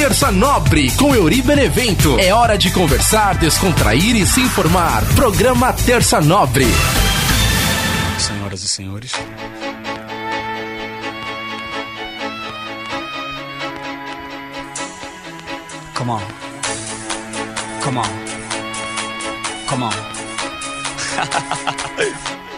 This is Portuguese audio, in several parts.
Terça Nobre com Euri Benevento. É hora de conversar, descontrair e se informar. Programa Terça Nobre. Senhoras e senhores. Come on. Come on. Come on.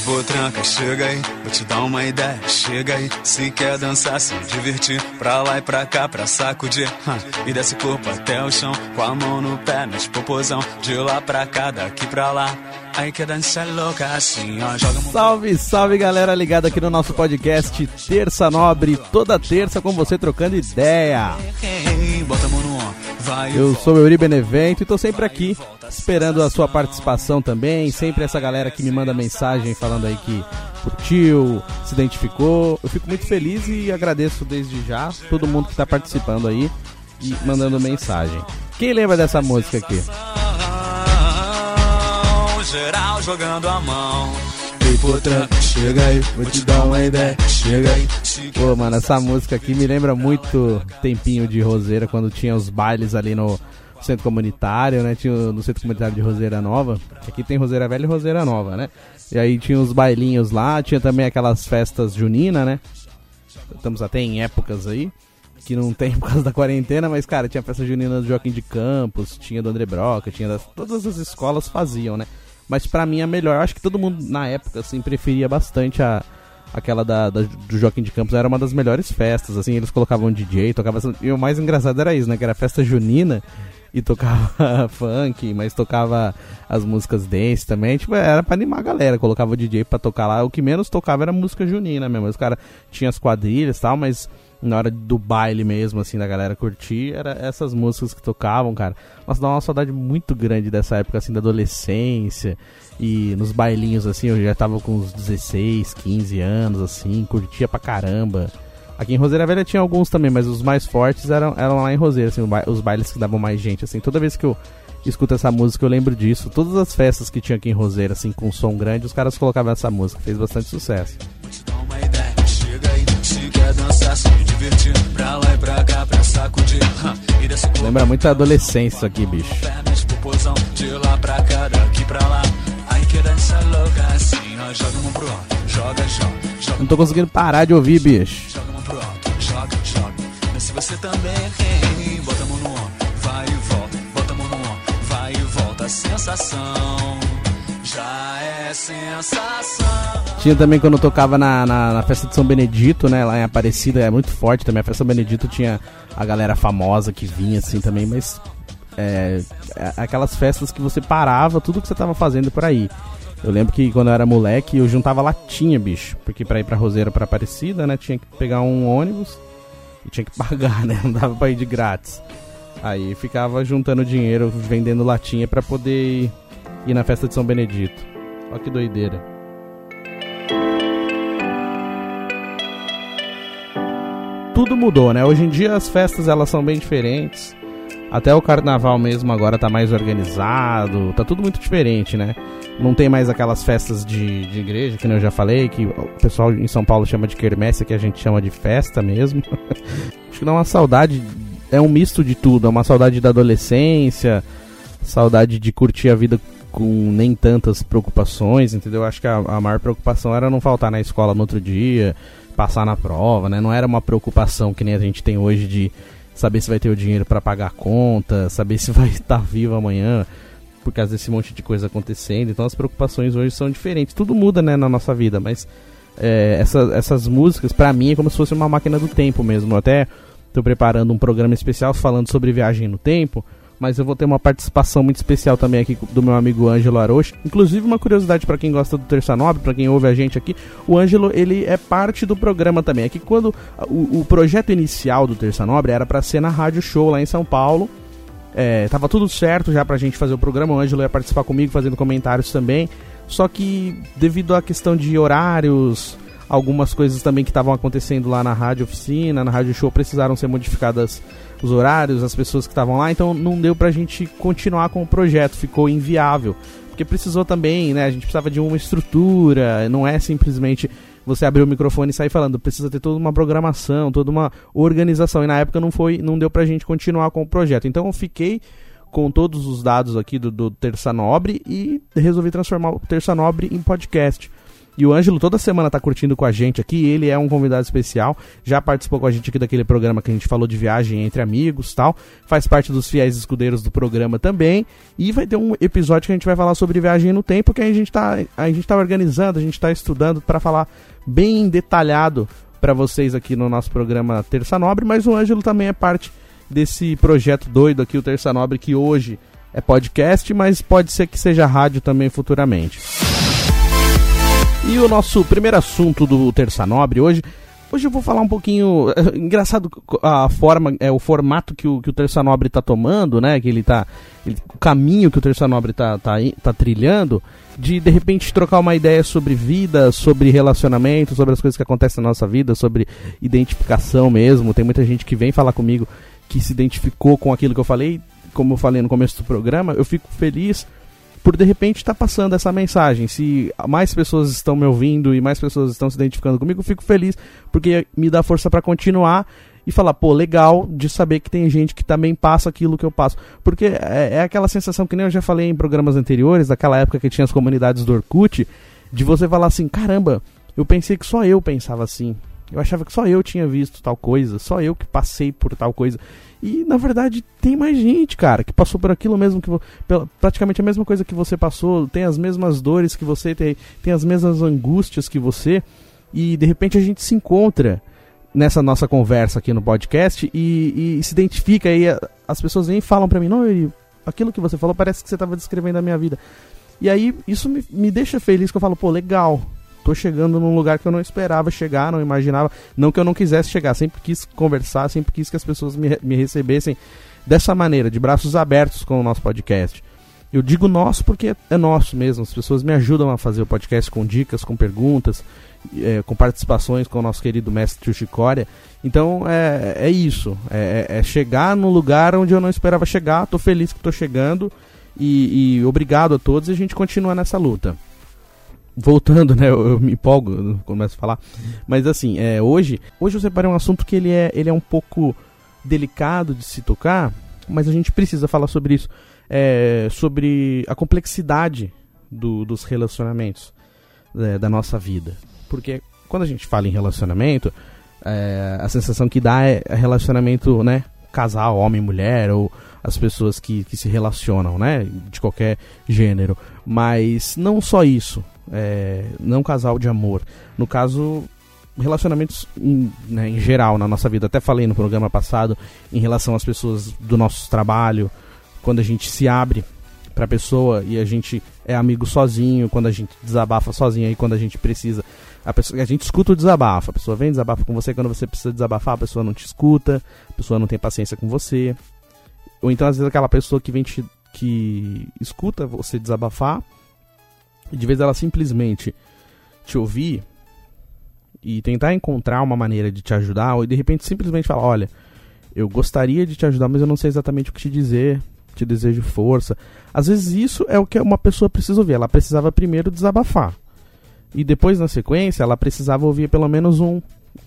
For tranca, chega aí, vou te dar uma ideia, chega aí. Se quer dançar, se divertir, pra lá e pra cá, pra sacudir. Huh. E desce corpo até o chão, com a mão no pé, nas popozão. De lá pra cá, daqui pra lá. Aí que dança louca assim, ó. Joga salve, salve galera ligada aqui no nosso podcast Terça Nobre, toda terça com você trocando ideia. Bota a Eu sou o Euri Benevento e tô sempre aqui esperando a sua participação também. Sempre essa galera que me manda mensagem falando aí que curtiu, se identificou. Eu fico muito feliz e agradeço desde já todo mundo que tá participando aí e mandando mensagem. Quem lembra dessa música aqui? geral jogando a mão. Potran, chega aí, vou te dar uma ideia, chega aí. Pô, mano, essa música aqui me lembra muito tempinho de Roseira, quando tinha os bailes ali no centro comunitário, né? Tinha no centro comunitário de Roseira Nova. Aqui tem Roseira Velha e Roseira Nova, né? E aí tinha os bailinhos lá, tinha também aquelas festas juninas, né? Estamos até em épocas aí que não tem por causa da quarentena, mas, cara, tinha festa junina do Joaquim de Campos, tinha do André Broca, tinha das, todas as escolas faziam, né? Mas pra mim a melhor, eu acho que todo mundo na época, assim, preferia bastante a, aquela da, da, do Joaquim de Campos, era uma das melhores festas, assim, eles colocavam DJ, tocavam... E o mais engraçado era isso, né? Que era festa junina e tocava funk, mas tocava as músicas dance também, tipo, era pra animar a galera, colocava o DJ pra tocar lá, o que menos tocava era música junina mesmo, os caras tinham as quadrilhas e tal, mas na hora do baile mesmo, assim, da galera curtir, era essas músicas que tocavam, cara. Nossa, dá uma saudade muito grande dessa época, assim, da adolescência. E nos bailinhos, assim, eu já tava com uns 16, 15 anos, assim, curtia pra caramba. Aqui em Roseira Velha tinha alguns também, mas os mais fortes eram, eram lá em Roseira, assim, os bailes que davam mais gente, assim. Toda vez que eu escuto essa música eu lembro disso. Todas as festas que tinha aqui em Roseira, assim, com som grande, os caras colocavam essa música. Fez bastante sucesso. Lembra muito a adolescência aqui, bicho. Não tô conseguindo parar de ouvir, bicho. Se você também bota a mão no ó, vai e volta, bota a mão no ó, vai e volta, sensação é. Tinha também quando eu tocava na, na, na, festa de São Benedito, né? Lá em Aparecida, é muito forte também. A festa de São Benedito tinha a galera famosa que vinha assim também, mas é, é, aquelas festas que você parava tudo que você tava fazendo por aí. Eu lembro que quando eu era moleque eu juntava latinha, bicho, porque pra ir pra Roseira pra Aparecida, né? Tinha que pegar um ônibus e tinha que pagar, né? Não dava pra ir de grátis. Aí ficava juntando dinheiro, vendendo latinha para poder ir na festa de São Benedito. Olha que doideira. Tudo mudou, né? Hoje em dia as festas elas são bem diferentes. Até o carnaval mesmo agora tá mais organizado, tá tudo muito diferente, né? Não tem mais aquelas festas de, de igreja, que eu já falei, que o pessoal em São Paulo chama de quermesse, que a gente chama de festa mesmo. Acho que dá uma saudade, é um misto de tudo, é uma saudade da adolescência, saudade de curtir a vida com nem tantas preocupações, entendeu? Acho que a, a maior preocupação era não faltar na escola no outro dia, passar na prova, né? Não era uma preocupação que nem a gente tem hoje de saber se vai ter o dinheiro para pagar a conta, saber se vai estar vivo amanhã, por causa desse monte de coisa acontecendo. Então as preocupações hoje são diferentes. Tudo muda, né, na nossa vida, mas é, essa, essas músicas, para mim, é como se fosse uma máquina do tempo mesmo. Eu até tô preparando um programa especial falando sobre viagem no tempo mas eu vou ter uma participação muito especial também aqui do meu amigo Ângelo Aroche. Inclusive, uma curiosidade para quem gosta do Terça Nobre, para quem ouve a gente aqui, o Ângelo, ele é parte do programa também. É que quando o, o projeto inicial do Terça Nobre era para ser na Rádio Show lá em São Paulo, é, tava tudo certo já pra gente fazer o programa, o Ângelo ia participar comigo fazendo comentários também. Só que devido à questão de horários, algumas coisas também que estavam acontecendo lá na rádio oficina, na rádio show precisaram ser modificadas os horários, as pessoas que estavam lá, então não deu pra gente continuar com o projeto, ficou inviável. Porque precisou também, né? A gente precisava de uma estrutura, não é simplesmente você abrir o microfone e sair falando. Precisa ter toda uma programação, toda uma organização. E na época não foi, não deu pra gente continuar com o projeto. Então eu fiquei com todos os dados aqui do, do Terça Nobre e resolvi transformar o Terça Nobre em podcast. E o Ângelo toda semana tá curtindo com a gente aqui. Ele é um convidado especial. Já participou com a gente aqui daquele programa que a gente falou de viagem entre amigos tal. Faz parte dos fiéis escudeiros do programa também. E vai ter um episódio que a gente vai falar sobre viagem no tempo, que a gente tá, a gente tá organizando, a gente tá estudando para falar bem detalhado para vocês aqui no nosso programa Terça Nobre. Mas o Ângelo também é parte desse projeto doido aqui, o Terça Nobre, que hoje é podcast, mas pode ser que seja rádio também futuramente. E o nosso primeiro assunto do Terça Nobre hoje. Hoje eu vou falar um pouquinho. engraçado a forma, é o formato que o, que o Terça Nobre está tomando, né? Que ele tá. Ele, o caminho que o Terça Nobre está tá, tá trilhando, de de repente trocar uma ideia sobre vida, sobre relacionamento, sobre as coisas que acontecem na nossa vida, sobre identificação mesmo. Tem muita gente que vem falar comigo que se identificou com aquilo que eu falei, como eu falei no começo do programa, eu fico feliz por de repente estar tá passando essa mensagem. Se mais pessoas estão me ouvindo e mais pessoas estão se identificando comigo, fico feliz porque me dá força para continuar e falar, pô, legal de saber que tem gente que também passa aquilo que eu passo. Porque é, é, aquela sensação que nem eu já falei em programas anteriores, daquela época que tinha as comunidades do Orkut, de você falar assim, caramba, eu pensei que só eu pensava assim. Eu achava que só eu tinha visto tal coisa, só eu que passei por tal coisa. E na verdade tem mais gente, cara, que passou por aquilo mesmo que praticamente a mesma coisa que você passou, tem as mesmas dores que você tem, tem as mesmas angústias que você, e de repente a gente se encontra nessa nossa conversa aqui no podcast e, e se identifica e as pessoas e falam para mim, não, aquilo que você falou parece que você estava descrevendo a minha vida. E aí isso me, me deixa feliz que eu falo, pô, legal, tô chegando num lugar que eu não esperava chegar, não imaginava. Não que eu não quisesse chegar, sempre quis conversar, sempre quis que as pessoas me, me recebessem dessa maneira, de braços abertos com o nosso podcast. Eu digo nosso porque é nosso mesmo. As pessoas me ajudam a fazer o podcast com dicas, com perguntas, é, com participações com o nosso querido mestre Chicória. Então é, é isso. É, é, é, chegar no lugar onde eu não esperava chegar. Tô feliz que tô chegando. E, e obrigado a todos e a gente continua nessa luta voltando, né? Eu, eu me empolgo, eu começo a falar. Mas assim, é, hoje, hoje eu separei um assunto que ele é, ele é um pouco delicado de se tocar, mas a gente precisa falar sobre isso. É, sobre a complexidade do, dos relacionamentos é, da nossa vida. Porque quando a gente fala em relacionamento, é, a sensação que dá é relacionamento, né? Casal, homem, mulher, ou as pessoas que, que se relacionam, né? De qualquer gênero. Mas não só isso é, não casal de amor. No caso, relacionamentos em, né, em, geral na nossa vida. Até falei no programa passado em relação às pessoas do nosso trabalho, quando a gente se abre para a pessoa e a gente é amigo sozinho, quando a gente desabafa sozinho e quando a gente precisa. A, pessoa, a gente escuta o desabafo, a pessoa vem desabafa com você, quando você precisa desabafar, a pessoa não te escuta, a pessoa não tem paciência com você. Ou então, às vezes, aquela pessoa que vem te, que escuta você desabafar de vez ela simplesmente te ouvir e tentar encontrar uma maneira de te ajudar, ou de repente simplesmente falar: Olha, eu gostaria de te ajudar, mas eu não sei exatamente o que te dizer, te desejo força. Às vezes isso é o que uma pessoa precisa ouvir. Ela precisava primeiro desabafar. E depois, na sequência, ela precisava ouvir pelo menos um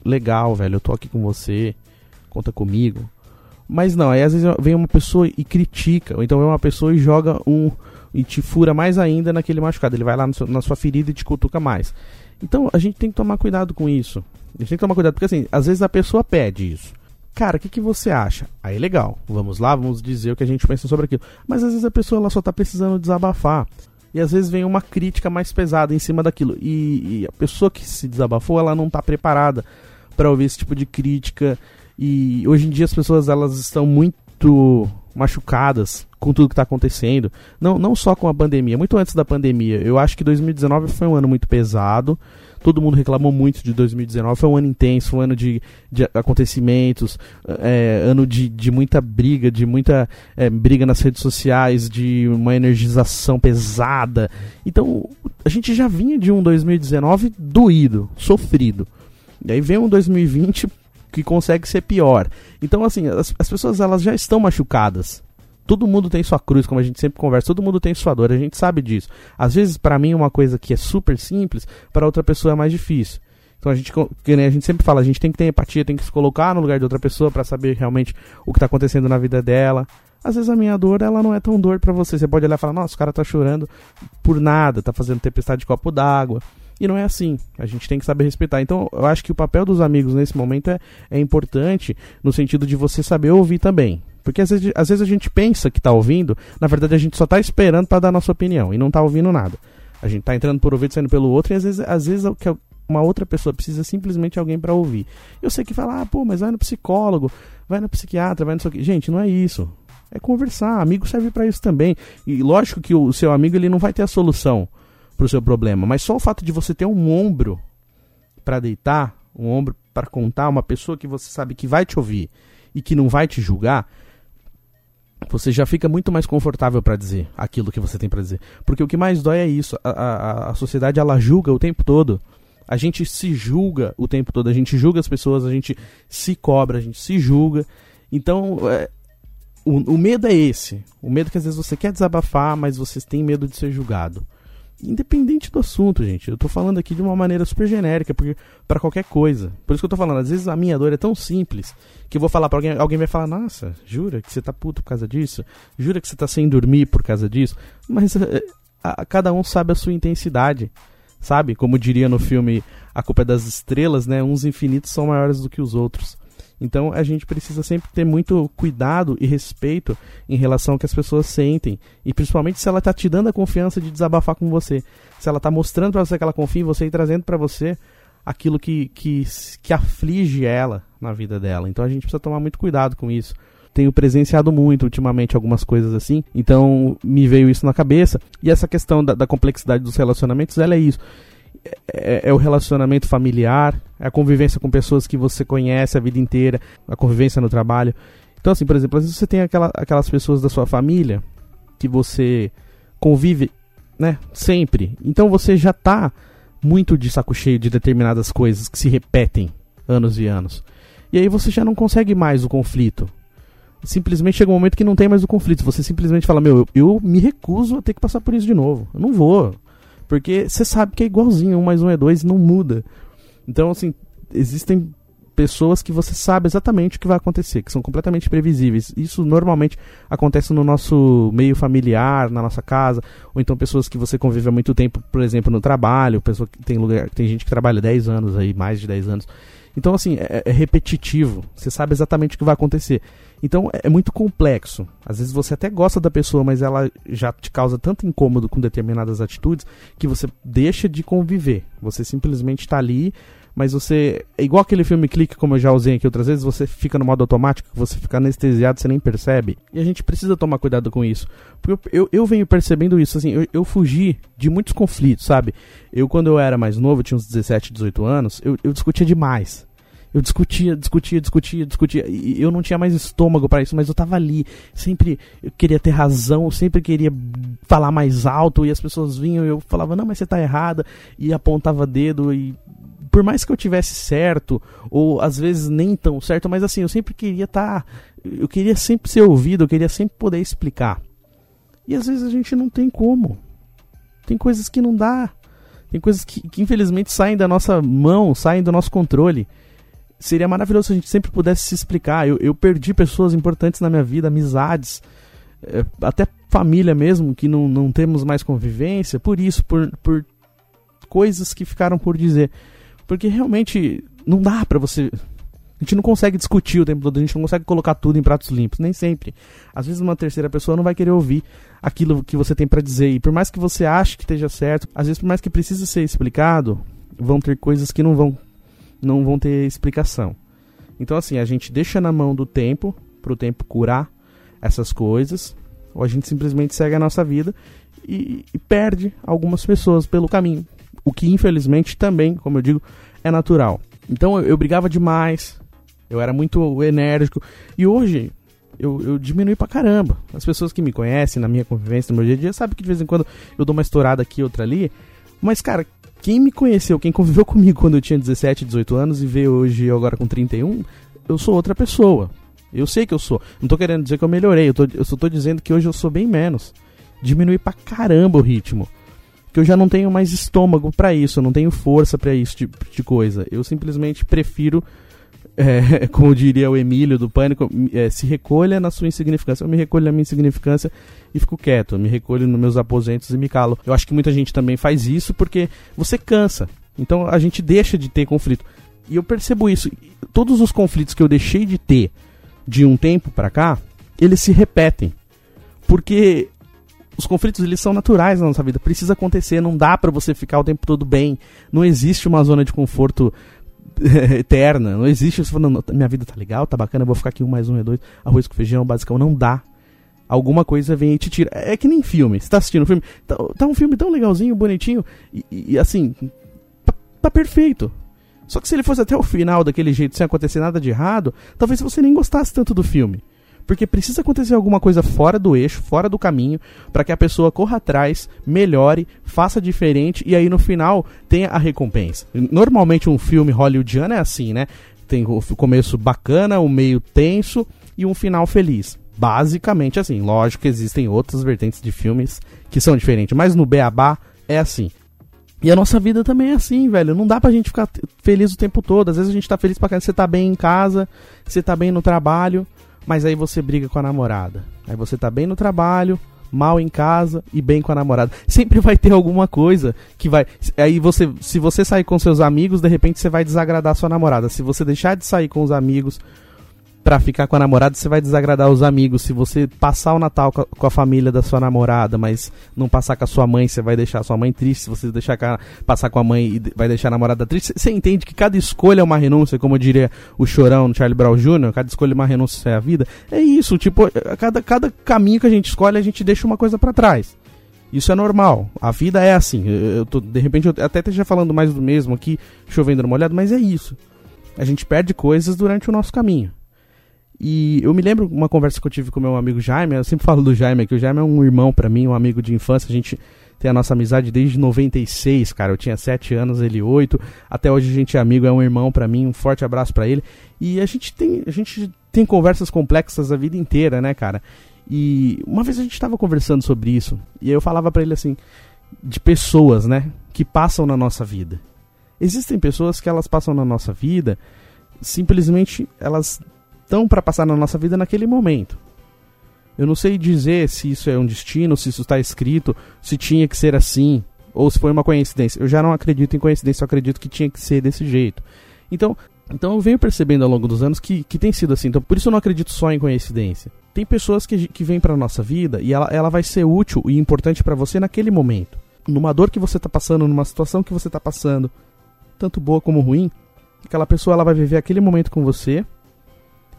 legal, velho, eu tô aqui com você, conta comigo. Mas não, aí às vezes vem uma pessoa e critica, ou então vem uma pessoa e joga um, e te fura mais ainda naquele machucado. Ele vai lá seu, na sua ferida e te cutuca mais. Então a gente tem que tomar cuidado com isso. A gente tem que tomar cuidado, porque assim, às vezes a pessoa pede isso. Cara, o que, que você acha? Aí legal, vamos lá, vamos dizer o que a gente pensa sobre aquilo. Mas às vezes a pessoa ela só tá precisando desabafar. E às vezes vem uma crítica mais pesada em cima daquilo. E, e a pessoa que se desabafou, ela não tá preparada para ouvir esse tipo de crítica. E hoje em dia as pessoas elas estão muito machucadas com tudo que está acontecendo. Não, não só com a pandemia, muito antes da pandemia. Eu acho que 2019 foi um ano muito pesado. Todo mundo reclamou muito de 2019. Foi um ano intenso, um ano de, de acontecimentos, é, ano de, de muita briga, de muita é, briga nas redes sociais, de uma energização pesada. Então, a gente já vinha de um 2019 doído, sofrido. E aí vem um 2020 que consegue ser pior. Então, assim, as, as pessoas elas já estão machucadas. Todo mundo tem sua cruz, como a gente sempre conversa, todo mundo tem sua dor, a gente sabe disso. Às vezes, para mim, uma coisa que é super simples, para outra pessoa é mais difícil. Então a gente, que a gente sempre fala, a gente tem que ter empatia, tem que se colocar no lugar de outra pessoa para saber realmente o que tá acontecendo na vida dela. Às vezes a minha dor, ela não é tão dor para você. Você pode olhar e falar, nossa, o cara tá chorando por nada, tá fazendo tempestade de copo d'água. E não é assim. A gente tem que saber respeitar. Então, eu acho que o papel dos amigos nesse momento é, é importante no sentido de você saber ouvir também. Porque às vezes, às vezes a gente pensa que tá ouvindo, na verdade a gente só tá esperando para dar nossa opinião e não tá ouvindo nada. A gente tá entrando por um ouvido, saindo pelo outro, e às vezes, às vezes o que uma outra pessoa precisa simplesmente alguém para ouvir. Eu sei que fala, ah, pô, mas vai no psicólogo, vai no psiquiatra, vai no que. Gente, não é isso. É conversar. Amigo serve para isso também. E lógico que o seu amigo ele não vai ter a solução pro seu problema, mas só o fato de você ter um ombro para deitar, um ombro para contar, uma pessoa que você sabe que vai te ouvir e que não vai te julgar, você já fica muito mais confortável para dizer aquilo que você tem para dizer. Porque o que mais dói é isso. A, a, a sociedade ela julga o tempo todo. A gente se julga o tempo todo. A gente julga as pessoas, a gente se cobra, a gente se julga. Então, é, o, o medo é esse. O medo que às vezes você quer desabafar, mas você tem medo de ser julgado independente do assunto, gente. Eu tô falando aqui de uma maneira super genérica, porque para qualquer coisa. Por isso que eu tô falando, às vezes a minha dor é tão simples que eu vou falar para alguém, alguém vai falar: "Nossa, jura que você tá puto por causa disso? Jura que você tá sem dormir por causa disso?" Mas a, eh, a, cada um sabe a sua intensidade. Sabe? Como diria no filme A Culpa é das Estrelas, né? Uns infinitos são maiores do que os outros. Então a gente precisa sempre ter muito cuidado e respeito em relação ao que as pessoas sentem. E principalmente se ela está te dando a confiança de desabafar com você. Se ela está mostrando para você que ela confia em você e trazendo para você aquilo que, que, que aflige ela na vida dela. Então a gente precisa tomar muito cuidado com isso tenho presenciado muito ultimamente algumas coisas assim, então me veio isso na cabeça. E essa questão da, da complexidade dos relacionamentos, ela é isso é, é, o relacionamento familiar, é a convivência com pessoas que você conhece a vida inteira, a convivência no trabalho. Então, assim, por exemplo, às vezes você tem aquela, aquelas pessoas da sua família que você convive, né, sempre. Então você já tá muito de saco cheio de determinadas coisas que se repetem anos e anos. E aí você já não consegue mais o conflito. Simplesmente chega um momento que não tem mais o conflito. Você simplesmente fala: Meu, eu, eu me recuso a ter que passar por isso de novo. Eu não vou. Porque você sabe que é igualzinho, um mais um é dois, não muda. Então, assim, existem pessoas que você sabe exatamente o que vai acontecer, que são completamente previsíveis. Isso normalmente acontece no nosso meio familiar, na nossa casa, ou então pessoas que você convive há muito tempo, por exemplo, no trabalho, pessoa que tem lugar, tem gente que trabalha 10 anos aí, mais de 10 anos. Então, assim, é, é repetitivo. Você sabe exatamente o que vai acontecer. Então é, é muito complexo. Às vezes você até gosta da pessoa, mas ela já te causa tanto incômodo com determinadas atitudes que você deixa de conviver. Você simplesmente está ali, mas você. É igual aquele filme Clique, como eu já usei aqui outras vezes, você fica no modo automático, você fica anestesiado, você nem percebe. E a gente precisa tomar cuidado com isso. Porque eu, eu, eu venho percebendo isso, assim, eu, eu, fugi de muitos conflitos, sabe? Eu, quando eu era mais novo, tinha uns 17, 18 anos, eu, eu discutia demais. Eu discutia, discutia, discutia, discutia. E eu não tinha mais estômago para isso, mas eu tava ali. Sempre eu queria ter razão, sempre queria falar mais alto. E as pessoas vinham e eu falava, não, mas você tá errada. E apontava dedo. E por mais que eu tivesse certo, ou às vezes nem tão certo, mas assim, eu sempre queria estar. Tá, eu queria sempre ser ouvido, eu queria sempre poder explicar. E às vezes a gente não tem como. Tem coisas que não dá. Tem coisas que, que infelizmente saem da nossa mão, saem do nosso controle seria maravilhoso se a gente sempre pudesse se explicar. Eu, eu perdi pessoas importantes na minha vida, amizades, é, até família mesmo, que não, não temos mais convivência, por isso, por, por coisas que ficaram por dizer. Porque realmente não dá pra você. A gente não consegue discutir o tempo todo, a gente não consegue colocar tudo em pratos limpos, nem sempre. Às vezes uma terceira pessoa não vai querer ouvir aquilo que você tem para dizer. E por mais que você ache que esteja certo, às vezes por mais que precise ser explicado, vão ter coisas que não vão não vão ter explicação. Então, assim, a gente deixa na mão do tempo, para o tempo curar essas coisas, ou a gente simplesmente segue a nossa vida e, e perde algumas pessoas pelo caminho. O que, infelizmente, também, como eu digo, é natural. Então, eu, eu brigava demais, eu era muito enérgico, e hoje eu, eu diminui pra caramba. As pessoas que me conhecem na minha convivência, no meu dia a dia, sabem que de vez em quando eu dou uma estourada aqui, outra ali. Mas, cara, quem me conheceu, quem conviveu comigo quando eu tinha 17, 18 anos e vê hoje eu agora com 31, eu sou outra pessoa. Eu sei que eu sou. Não tô querendo dizer que eu melhorei, eu, tô, eu só tô dizendo que hoje eu sou bem menos. Diminui pra caramba o ritmo. que eu já não tenho mais estômago para isso, eu não tenho força para isso tipo de coisa. Eu simplesmente prefiro, é, como diria o Emílio do Pânico, é, se recolha na sua insignificância. Eu me recolho na minha insignificância e fico quieto, eu me recolho nos meus aposentos e me calo. Eu acho que muita gente também faz isso porque você cansa. Então a gente deixa de ter conflito. E eu percebo isso. Todos os conflitos que eu deixei de ter de um tempo para cá, eles se repetem. Porque os conflitos eles são naturais na nossa vida, precisa acontecer, não dá para você ficar o tempo todo bem. Não existe uma zona de conforto eterna, não existe você falando, minha vida tá legal, tá bacana, vou ficar aqui um mais um e dois, arroz com feijão, basicão, não dá. Alguma coisa vem e te tira. É que nem filme. Você tá assistindo um filme, tá, tá um filme tão legalzinho, bonitinho, e, e assim, tá, tá perfeito. Só que se ele fosse até o final daquele jeito, sem acontecer nada de errado, talvez você nem gostasse tanto do filme. Porque precisa acontecer alguma coisa fora do eixo, fora do caminho, para que a pessoa corra atrás, melhore, faça diferente e aí no final tenha a recompensa. Normalmente um filme hollywoodiano é assim, né? Tem o começo bacana, o meio tenso e um final feliz. Basicamente assim. Lógico que existem outras vertentes de filmes que são diferentes, mas no Beabá é assim. E a nossa vida também é assim, velho. Não dá pra gente ficar feliz o tempo todo. Às vezes a gente tá feliz pra caramba. Você tá bem em casa, você tá bem no trabalho mas aí você briga com a namorada. Aí você tá bem no trabalho, mal em casa e bem com a namorada. Sempre vai ter alguma coisa que vai. Aí você, se você sair com seus amigos, de repente você vai desagradar sua namorada. Se você deixar de sair com os amigos para ficar com a namorada, você vai desagradar os amigos. Se você passar o Natal com a, família da sua namorada, mas não passar com a sua mãe, você vai deixar a sua mãe triste. Se você deixar passar com a mãe e vai deixar a namorada triste, você entende que cada escolha é uma renúncia, como diria o chorão no Charlie Brown Jr., cada escolha é uma renúncia é a vida. É isso, tipo, cada, cada caminho que a gente escolhe, a gente deixa uma coisa para trás. Isso é normal. A vida é assim. Eu tô, de repente, eu até esteja falando mais do mesmo aqui, chovendo uma olhada, mas é isso. A gente perde coisas durante o nosso caminho. E eu me lembro uma conversa que eu tive com meu amigo Jaime, eu sempre falo do Jaime, que o Jaime é um irmão para mim, um amigo de infância, a gente tem a nossa amizade desde 96, cara, eu tinha 7 anos, ele 8, até hoje a gente é amigo, é um irmão para mim, um forte abraço para ele. E a gente tem, a gente tem conversas complexas a vida inteira, né, cara? E uma vez a gente tava conversando sobre isso, e eu falava para ele assim, de pessoas, né, que passam na nossa vida. Existem pessoas que elas passam na nossa vida, simplesmente elas estão para passar na nossa vida naquele momento. Eu não sei dizer se isso é um destino, se isso está escrito, se tinha que ser assim, ou se foi uma coincidência. Eu já não acredito em coincidência, eu acredito que tinha que ser desse jeito. Então, então eu venho percebendo ao longo dos anos que, que tem sido assim. Então, por isso eu não acredito só em coincidência. Tem pessoas que, que vêm para nossa vida e ela, ela vai ser útil e importante para você naquele momento. Numa dor que você está passando, numa situação que você está passando, tanto boa como ruim, aquela pessoa ela vai viver aquele momento com você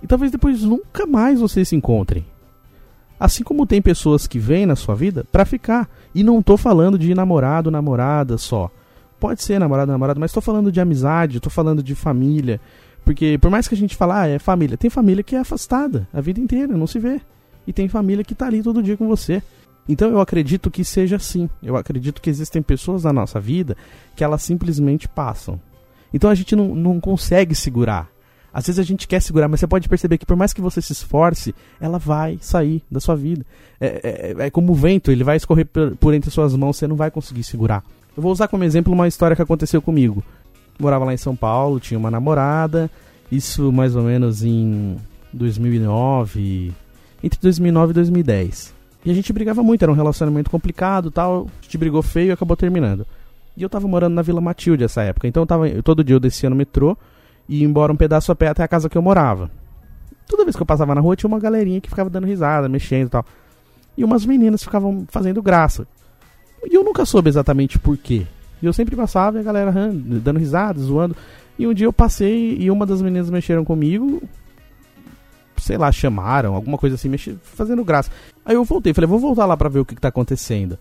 e talvez depois nunca mais vocês se encontrem. Assim como tem pessoas que vêm na sua vida para ficar. E não tô falando de namorado, namorada só. Pode ser namorado, namorada, mas tô falando de amizade, tô falando de família. Porque por mais que a gente fale, ah, é família, tem família que é afastada a vida inteira, não se vê. E tem família que tá ali todo dia com você. Então eu acredito que seja assim. Eu acredito que existem pessoas na nossa vida que elas simplesmente passam. Então a gente não, não consegue segurar. Às vezes a gente quer segurar, mas você pode perceber que por mais que você se esforce, ela vai sair da sua vida. É, é, é como o vento, ele vai escorrer por, por, entre suas mãos, você não vai conseguir segurar. Eu vou usar como exemplo uma história que aconteceu comigo. Morava lá em São Paulo, tinha uma namorada, isso mais ou menos em 2009, entre 2009 e 2010. E a gente brigava muito, era um relacionamento complicado tal, a gente brigou feio e acabou terminando. E eu tava morando na Vila Matilde essa época, então eu tava, todo dia eu descia no metrô, e ir embora um pedaço a pé até a casa que eu morava. Toda vez que eu passava na rua tinha uma galerinha que ficava dando risada, mexendo e tal. E umas meninas ficavam fazendo graça. E eu nunca soube exatamente por quê. E eu sempre passava e a galera dando risada, zoando. E um dia eu passei e uma das meninas mexeram comigo. Sei lá, chamaram, alguma coisa assim, mexi, fazendo graça. Aí eu voltei, falei, vou voltar lá pra ver o que, que tá acontecendo.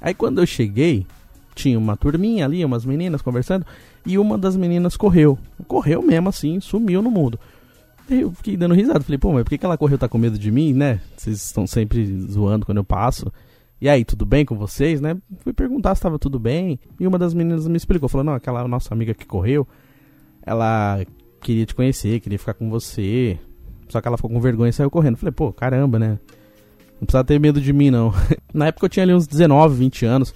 Aí quando eu cheguei, tinha uma turminha ali, umas meninas conversando e uma das meninas correu. Correu mesmo assim, sumiu no mundo. Eu fiquei dando risada, falei, pô, mas por que, ela correu? Tá com medo de mim, né? Vocês estão sempre zoando quando eu passo. E aí, tudo bem com vocês, né? Fui perguntar se estava tudo bem. E uma das meninas me explicou, falou, não, aquela nossa amiga que correu, ela queria te conhecer, queria ficar com você. Só que ela ficou com vergonha e saiu correndo. Falei, pô, caramba, né? Não precisa ter medo de mim, não. Na época eu tinha ali uns 19, 20 anos.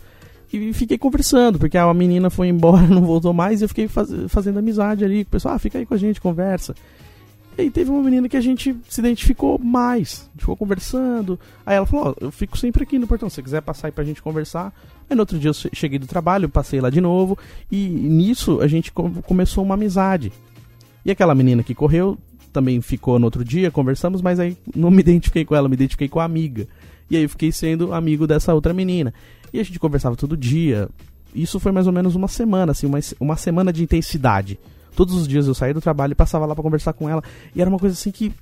E fiquei conversando, porque a menina foi embora, não voltou mais, e eu fiquei faz, fazendo amizade ali com o pessoal. Ah, fica aí com a gente, conversa. E aí teve uma menina que a gente se identificou mais. Ficou conversando. Aí ela falou, ó, eu fico sempre aqui no portão, se você quiser passar aí pra gente conversar. Aí no outro dia eu cheguei do trabalho, passei lá de novo. E nisso a gente começou uma amizade. E aquela menina que correu também ficou no outro dia, conversamos, mas aí não me identifiquei com ela, me identifiquei com a amiga. E aí eu fiquei sendo amigo dessa outra menina. E a gente conversava todo dia. Isso foi mais ou menos uma semana, assim, uma, uma semana de intensidade. Todos os dias eu saía do trabalho e passava lá para conversar com ela. E era uma coisa assim que.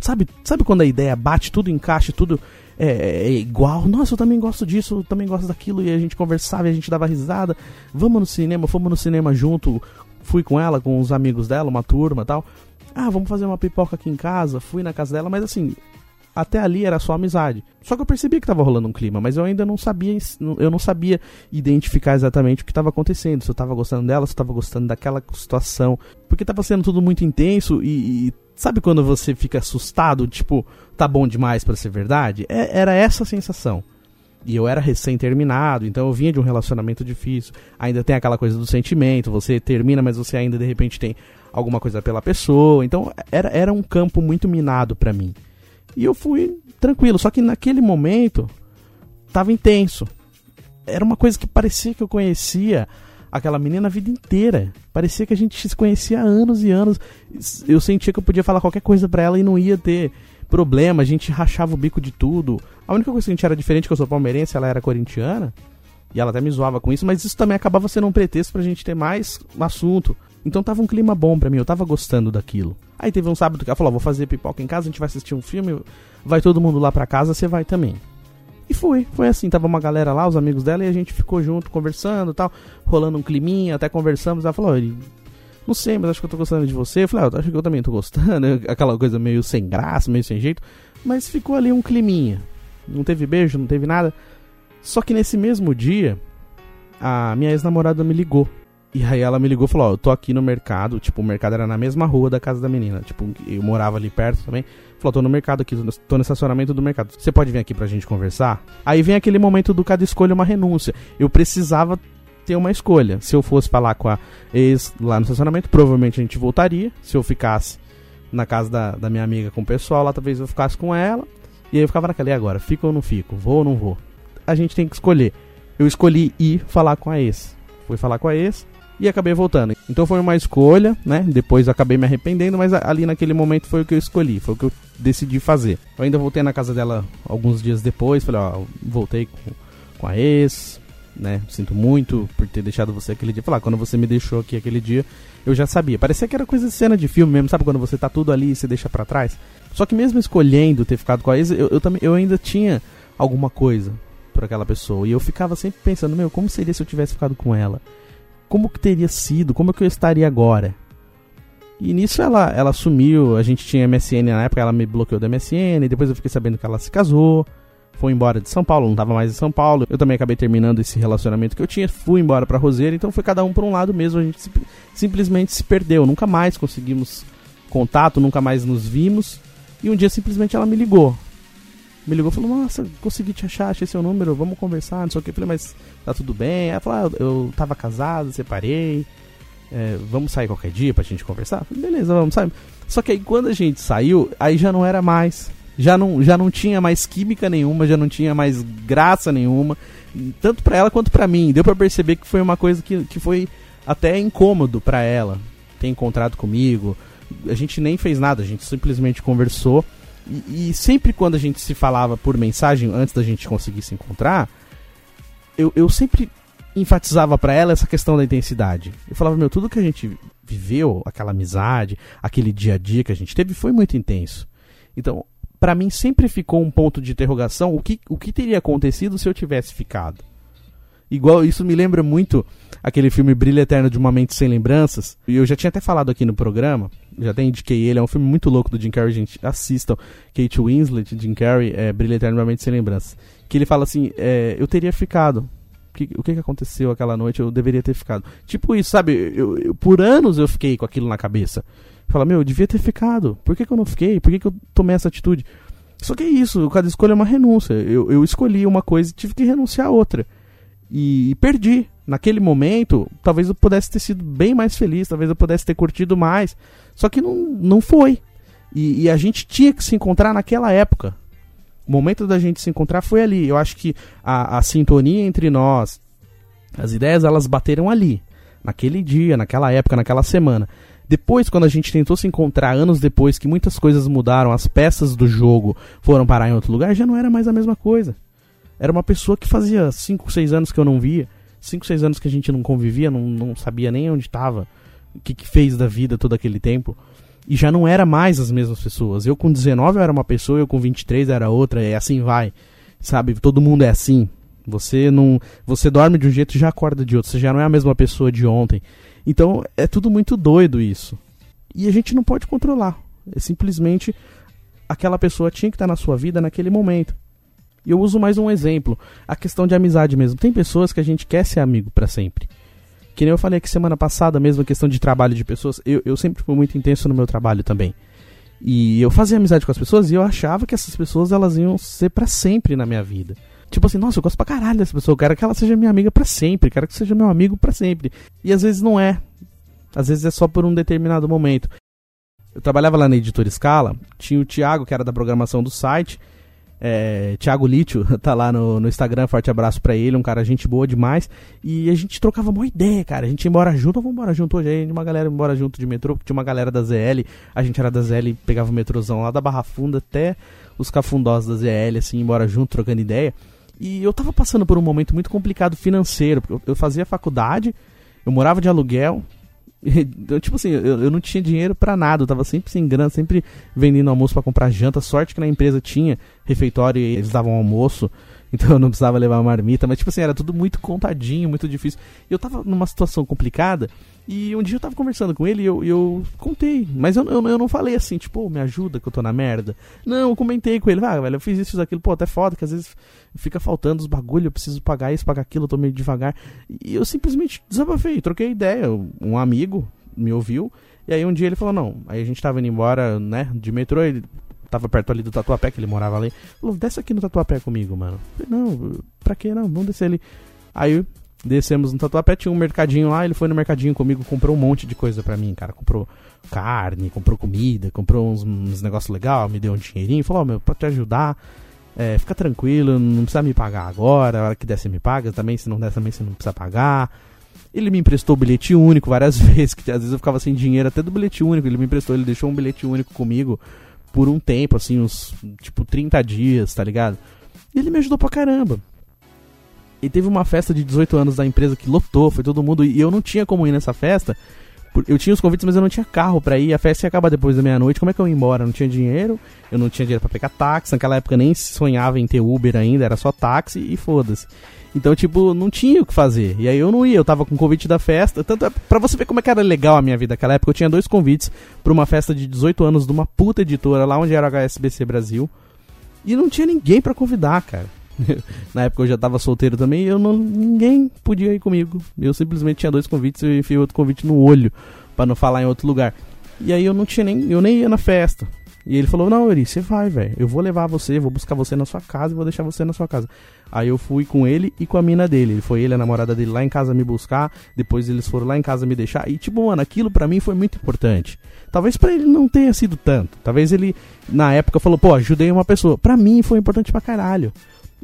Sabe, sabe quando a ideia bate, tudo encaixa, tudo é, é, é, igual? Nossa, eu também gosto disso, eu também gosto daquilo. E a gente conversava e a gente dava risada. Vamos no cinema, fomos no cinema junto. Fui com ela, com os amigos dela, uma turma tal. Ah, vamos fazer uma pipoca aqui em casa. Fui na casa dela, mas assim, até ali era só amizade. Só que eu percebi que estava rolando um clima, mas eu ainda não sabia, eu não sabia identificar exatamente o que estava acontecendo, se eu estava gostando dela, se eu estava gostando daquela situação, porque estava sendo tudo muito intenso e, e, sabe quando você fica assustado, tipo, tá bom demais para ser verdade? É, era essa sensação. E eu era recém-terminado, então eu vinha de um relacionamento difícil. Ainda tem aquela coisa do sentimento, você termina, mas você ainda de repente tem alguma coisa pela pessoa. Então era, era um campo muito minado para mim. E eu fui tranquilo, só que naquele momento tava intenso. Era uma coisa que parecia que eu conhecia aquela menina a vida inteira. Parecia que a gente se conhecia há anos e anos. Eu sentia que eu podia falar qualquer coisa para ela e não ia ter problema, a gente rachava o bico de tudo. A única coisa que a gente era diferente que eu sou palmeirense, ela era corintiana. E ela até me zoava com isso, mas isso também acabava sendo um pretexto pra gente ter mais assunto. Então tava um clima bom pra mim, eu tava gostando daquilo. Aí teve um sábado que ela falou: vou fazer pipoca em casa, a gente vai assistir um filme, vai todo mundo lá pra casa, você vai também. E foi, foi assim, tava uma galera lá, os amigos dela, e a gente ficou junto conversando tal, rolando um climinha, até conversamos. Ela falou: não sei, mas acho que eu tô gostando de você. Eu falei: ah, acho que eu também tô gostando, aquela coisa meio sem graça, meio sem jeito. Mas ficou ali um climinha. Não teve beijo, não teve nada. Só que nesse mesmo dia, a minha ex-namorada me ligou. E aí ela me ligou e falou, ó, eu tô aqui no mercado, tipo, o mercado era na mesma rua da casa da menina, tipo, eu morava ali perto também. Falou, tô no mercado aqui, tô no estacionamento do mercado. Você pode vir aqui pra gente conversar? Aí vem aquele momento do cada escolha uma renúncia. Eu precisava ter uma escolha. Se eu fosse falar com a ex lá no estacionamento, provavelmente a gente voltaria. Se eu ficasse na casa da, da minha amiga com o pessoal lá, talvez eu ficasse com ela. E aí eu ficava naquela, e agora? Fico ou não fico? Vou ou não vou? A gente tem que escolher. Eu escolhi ir falar com a ex. Fui falar com a ex e acabei voltando. Então foi uma escolha, né? Depois acabei me arrependendo, mas ali naquele momento foi o que eu escolhi, foi o que eu decidi fazer. Eu ainda voltei na casa dela alguns dias depois, falei, ó, voltei com, com a ex, né? Sinto muito por ter deixado você aquele dia. Falar, quando você me deixou aqui aquele dia, eu já sabia. Parecia que era coisa de cena de filme mesmo, sabe? Quando você tá tudo ali e você deixa para trás. Só que mesmo escolhendo ter ficado com a ex, eu, eu, também, eu ainda tinha alguma coisa por aquela pessoa. E eu ficava sempre pensando, meu, como seria se eu tivesse ficado com ela? Como que teria sido, como é que eu estaria agora. E nisso ela, ela sumiu, a gente tinha MSN na época, ela me bloqueou da MSN, depois eu fiquei sabendo que ela se casou, foi embora de São Paulo, não estava mais em São Paulo. Eu também acabei terminando esse relacionamento que eu tinha, fui embora para Roseira, então foi cada um por um lado mesmo, a gente simplesmente se perdeu, nunca mais conseguimos contato, nunca mais nos vimos. E um dia simplesmente ela me ligou me ligou e falou, nossa, consegui te achar, achei seu número, vamos conversar, não sei o que. Eu falei, mas tá tudo bem? Ela falou, ah, eu tava casado, separei, é, vamos sair qualquer dia pra gente conversar? Falei, beleza, vamos sair. Só que aí quando a gente saiu, aí já não era mais. Já não, já não tinha mais química nenhuma, já não tinha mais graça nenhuma, tanto para ela quanto para mim. Deu para perceber que foi uma coisa que, que foi até incômodo para ela ter encontrado comigo. A gente nem fez nada, a gente simplesmente conversou e, e, sempre quando a gente se falava por mensagem, antes da gente conseguir se encontrar, eu, eu sempre enfatizava para ela essa questão da intensidade. Eu falava, meu, tudo que a gente viveu, aquela amizade, aquele dia a dia que a gente teve, foi muito intenso. Então, para mim sempre ficou um ponto de interrogação o que, o que teria acontecido se eu tivesse ficado. Igual, isso me lembra muito aquele filme Brilho Eterno de uma Mente Sem Lembranças. E eu já tinha até falado aqui no programa, já até indiquei ele, é um filme muito louco do Jim Carrey, gente. Assistam. Kate Winslet, Jim Carrey, é, Brilho Eterno de uma Mente Sem Lembranças. Que ele fala assim: é, eu teria ficado. O que, que aconteceu aquela noite? Eu deveria ter ficado. Tipo isso, sabe? Eu, eu, por anos eu fiquei com aquilo na cabeça. Fala, meu, eu devia ter ficado. Por que, que eu não fiquei? Por que, que eu tomei essa atitude? Só que é isso, cada escolha é uma renúncia. Eu, eu escolhi uma coisa e tive que renunciar a outra. E, e perdi. Naquele momento, talvez eu pudesse ter sido bem mais feliz, talvez eu pudesse ter curtido mais. Só que não, não foi. E, e, a gente tinha que se encontrar naquela época. O momento da gente se encontrar foi ali. Eu acho que a, a sintonia entre nós, as ideias, elas bateram ali. Naquele dia, naquela época, naquela semana. Depois, quando a gente tentou se encontrar anos depois, que muitas coisas mudaram, as peças do jogo foram parar em outro lugar, já não era mais a mesma coisa. Era uma pessoa que fazia 5, 6 anos que eu não via. 5, 6 anos que a gente não convivia, não, não sabia nem onde estava. O que, que fez da vida todo aquele tempo. E já não era mais as mesmas pessoas. Eu com 19 eu era uma pessoa, eu com 23 era outra, e assim vai. Sabe? Todo mundo é assim. Você não, você dorme de um jeito e já acorda de outro. Você já não é a mesma pessoa de ontem. Então é tudo muito doido isso. E a gente não pode controlar. É simplesmente aquela pessoa tinha que estar na sua vida naquele momento. E eu uso mais um exemplo, a questão de amizade mesmo. Tem pessoas que a gente quer ser amigo para sempre. Que nem eu falei aqui semana passada mesmo, a questão de trabalho de pessoas. Eu, eu sempre fui muito intenso no meu trabalho também. E eu fazia amizade com as pessoas e eu achava que essas pessoas elas iam ser para sempre na minha vida. Tipo assim, nossa, eu gosto pra caralho dessa pessoa, eu quero que ela seja minha amiga para sempre, quero que seja meu amigo para sempre. E às vezes não é. Às vezes é só por um determinado momento. Eu trabalhava lá na editora Scala, tinha o Thiago, que era da programação do site, é, Thiago Lítio tá lá no, no Instagram, forte abraço pra ele, um cara gente boa demais. E a gente trocava uma ideia, cara. A gente ia embora junto, vamos embora junto hoje. Aí uma galera embora junto de metrô, tinha uma galera da ZL. A gente era da ZL, pegava o metrôzão lá da Barra Funda até os cafundós da ZL, assim, embora junto, trocando ideia. E eu tava passando por um momento muito complicado financeiro, porque eu, eu fazia faculdade, eu morava de aluguel, eu, tipo assim, eu, eu não tinha dinheiro para nada, eu tava sempre sem grana, sempre vendendo almoço para comprar janta. Sorte que na empresa tinha refeitório e eles davam almoço, então eu não precisava levar marmita, mas tipo assim, era tudo muito contadinho, muito difícil. E eu tava numa situação complicada e um dia eu tava conversando com ele e eu, eu contei, mas eu, eu, eu não falei assim, tipo, oh, me ajuda que eu tô na merda. Não, eu comentei com ele, ah, velho, eu fiz isso, fiz aquilo, pô, até foda, que às vezes fica faltando os bagulho, eu preciso pagar isso, pagar aquilo, eu tô meio devagar. E eu simplesmente desabafei, troquei ideia. Um amigo me ouviu, e aí um dia ele falou, não, aí a gente tava indo embora, né, de metrô, ele tava perto ali do Tatuapé, que ele morava ali. Falou, desce aqui no Tatuapé comigo, mano. falei, não, pra que não? Vamos descer ali. Aí Descemos no Tatuapé, tinha um mercadinho lá, ele foi no mercadinho comigo, comprou um monte de coisa pra mim, cara. Comprou carne, comprou comida, comprou uns, uns negócios legais, me deu um dinheirinho, falou, oh, meu, pra te ajudar, é, fica tranquilo, não precisa me pagar agora, a hora que der você me paga, também, se não der também você não precisa pagar. Ele me emprestou bilhete único várias vezes, que às vezes eu ficava sem dinheiro até do bilhete único, ele me emprestou, ele deixou um bilhete único comigo por um tempo, assim, uns, tipo, 30 dias, tá ligado? E ele me ajudou pra caramba. E teve uma festa de 18 anos da empresa que lotou, foi todo mundo. E eu não tinha como ir nessa festa. Eu tinha os convites, mas eu não tinha carro para ir. A festa ia acabar depois da meia-noite. Como é que eu ia embora? Eu não tinha dinheiro, eu não tinha dinheiro para pegar táxi. Naquela época nem sonhava em ter Uber ainda, era só táxi e foda-se. Então, tipo, não tinha o que fazer. E aí eu não ia, eu tava com o convite da festa. Tanto é, pra você ver como é que era legal a minha vida naquela época, eu tinha dois convites pra uma festa de 18 anos de uma puta editora lá onde era o HSBC Brasil. E não tinha ninguém para convidar, cara. Na época eu já tava solteiro também eu não, ninguém podia ir comigo. Eu simplesmente tinha dois convites e enfiei outro convite no olho para não falar em outro lugar. E aí eu não tinha nem. Eu nem ia na festa. E ele falou: Não, Eri, você vai, velho. Eu vou levar você, vou buscar você na sua casa e vou deixar você na sua casa. Aí eu fui com ele e com a mina dele. Ele foi ele, a namorada dele, lá em casa me buscar. Depois eles foram lá em casa me deixar. E, tipo, mano, aquilo para mim foi muito importante. Talvez para ele não tenha sido tanto. Talvez ele, na época, falou: Pô, ajudei uma pessoa. Pra mim foi importante pra caralho.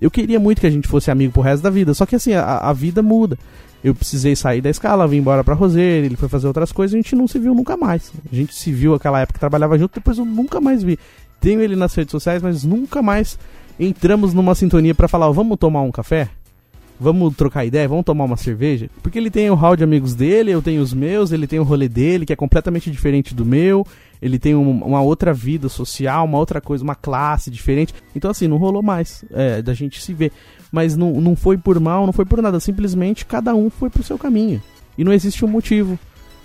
Eu queria muito que a gente fosse amigo pro resto da vida, só que assim, a, a vida muda. Eu precisei sair da escala, vim embora pra Roseira, ele foi fazer outras coisas a gente não se viu nunca mais. A gente se viu aquela época que trabalhava junto, depois eu nunca mais vi. Tenho ele nas redes sociais, mas nunca mais entramos numa sintonia para falar, vamos tomar um café? Vamos trocar ideia, vamos tomar uma cerveja? Porque ele tem o hall de amigos dele, eu tenho os meus, ele tem o rolê dele, que é completamente diferente do meu, ele tem um, uma outra vida social, uma outra coisa, uma classe diferente. Então, assim, não rolou mais é, da gente se ver. Mas não, não foi por mal, não foi por nada, simplesmente cada um foi pro seu caminho. E não existe um motivo.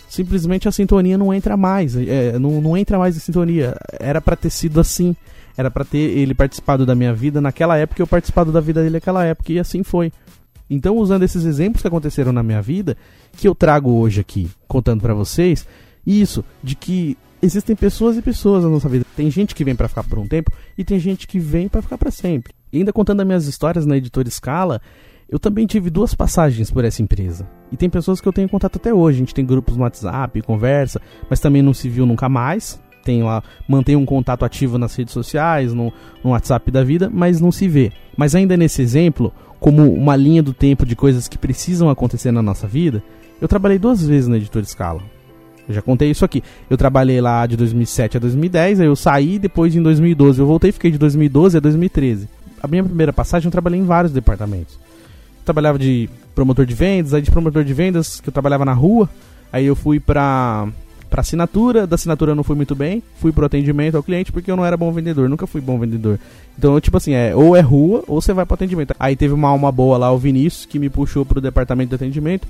Simplesmente a sintonia não entra mais, é, não, não entra mais em sintonia. Era para ter sido assim. Era para ter ele participado da minha vida naquela época e eu participado da vida dele naquela época. E assim foi. Então, usando esses exemplos que aconteceram na minha vida, que eu trago hoje aqui, contando para vocês, isso, de que existem pessoas e pessoas na nossa vida. Tem gente que vem para ficar por um tempo e tem gente que vem para ficar para sempre. E ainda contando as minhas histórias na editora Scala, Eu também tive duas passagens por essa empresa. E tem pessoas que eu tenho contato até hoje. A gente tem grupos no WhatsApp, conversa, mas também não se viu nunca mais. Tem lá, mantém um contato ativo nas redes sociais, no, no WhatsApp da vida, mas não se vê. Mas ainda nesse exemplo, como uma linha do tempo de coisas que precisam acontecer na nossa vida, eu trabalhei duas vezes na editora Scala. Eu já contei isso aqui. Eu trabalhei lá de 2007 a 2010, aí eu saí, depois em 2012 eu voltei, fiquei de 2012 a 2013. A minha primeira passagem eu trabalhei em vários departamentos. Eu trabalhava de promotor de vendas, aí de promotor de vendas que eu trabalhava na rua, aí eu fui pra para assinatura, da assinatura eu não fui muito bem, fui pro atendimento ao cliente porque eu não era bom vendedor, nunca fui bom vendedor. Então, tipo assim, é, ou é rua ou você vai pro atendimento. Aí teve uma alma boa lá, o Vinícius, que me puxou pro departamento de atendimento.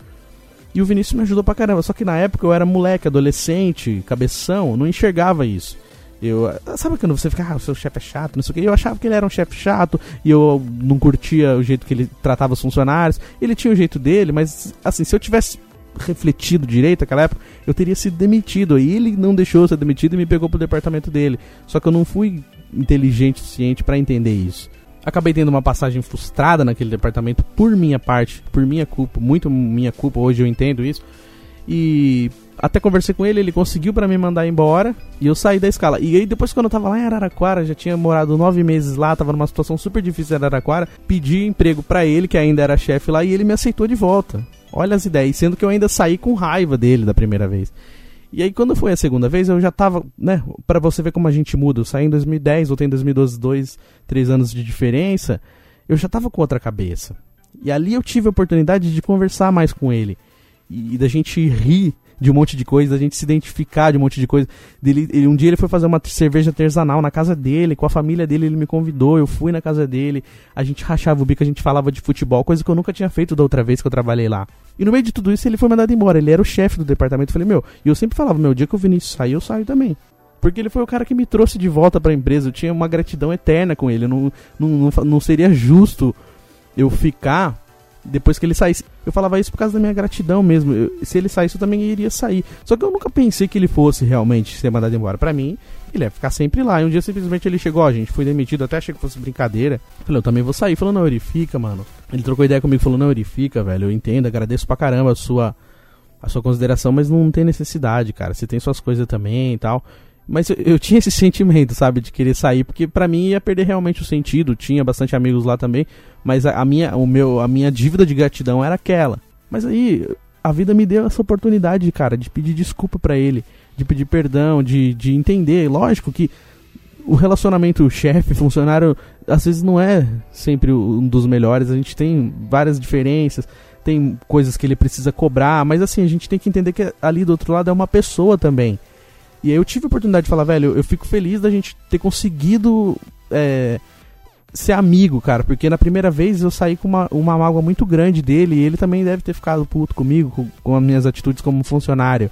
E o Vinícius me ajudou pra caramba. Só que na época eu era moleque, adolescente, cabeção, não enxergava isso. Eu, sabe quando você fica, ah, o seu chefe é chato, não sei o que. Eu achava que ele era um chefe chato e eu não curtia o jeito que ele tratava os funcionários. Ele tinha o jeito dele, mas assim, se eu tivesse refletido direito naquela época, eu teria sido demitido. E ele não deixou ser demitido e me pegou pro departamento dele. Só que eu não fui inteligente o suficiente para entender isso. Acabei tendo uma passagem frustrada naquele departamento por minha parte, por minha culpa, muito minha culpa, hoje eu entendo isso. E até conversei com ele, ele conseguiu para me mandar embora e eu saí da escala. E aí depois quando eu tava lá em Araraquara, já tinha morado nove meses lá, tava numa situação super difícil em Araraquara, pedi emprego para ele, que ainda era chefe lá, e ele me aceitou de volta. Olha as ideias, sendo que eu ainda saí com raiva dele da primeira vez. E aí quando foi a segunda vez, eu já tava, né, para você ver como a gente muda, eu saí em 2010, voltei em 2012, dois, três anos de diferença, eu já tava com outra cabeça. E ali eu tive a oportunidade de conversar mais com ele e, e da gente rir de um monte de coisa, da gente se identificar de um monte de coisa. Dele, ele, um dia ele foi fazer uma cerveja artesanal na casa dele, com a família dele, ele me convidou, eu fui na casa dele, a gente rachava o bico, a gente falava de futebol, coisa que eu nunca tinha feito da outra vez que eu trabalhei lá. E no meio de tudo isso ele foi mandado embora, ele era o chefe do departamento, eu falei, meu, e eu sempre falava, meu, o dia que o Vinícius sair, eu saio também. Porque ele foi o cara que me trouxe de volta para a empresa, eu tinha uma gratidão eterna com ele, não, não, não, não seria justo eu ficar depois que ele saísse. Eu falava isso por causa da minha gratidão mesmo. Eu, se ele saísse, eu também iria sair. Só que eu nunca pensei que ele fosse realmente ser mandado embora. Para mim, ele ia ficar sempre lá. E um dia simplesmente ele chegou, ó, gente, fui demitido, até achei que fosse brincadeira. Falei, eu também vou sair. Falou, não, ele fica, mano. Ele trocou ideia comigo, falou, não, ele fica, velho. Eu entendo, agradeço pra caramba a sua, a sua consideração, mas não tem necessidade, cara. Você tem suas coisas também e tal. Mas eu, eu, tinha esse sentimento, sabe, de querer sair, porque para mim ia perder realmente o sentido. Tinha bastante amigos lá também, mas a, a, minha, o meu, a minha dívida de gratidão era aquela. Mas aí a vida me deu essa oportunidade, cara, de pedir desculpa para ele, de pedir perdão, de, de entender. Lógico que o relacionamento chefe-funcionário às vezes não é sempre um dos melhores. A gente tem várias diferenças, tem coisas que ele precisa cobrar, mas assim, a gente tem que entender que ali do outro lado é uma pessoa também. E aí eu tive a oportunidade de falar, velho, eu fico feliz da gente ter conseguido é, ser amigo, cara, porque na primeira vez eu saí com uma, uma mágoa muito grande dele e ele também deve ter ficado puto comigo, com, com as minhas atitudes como funcionário.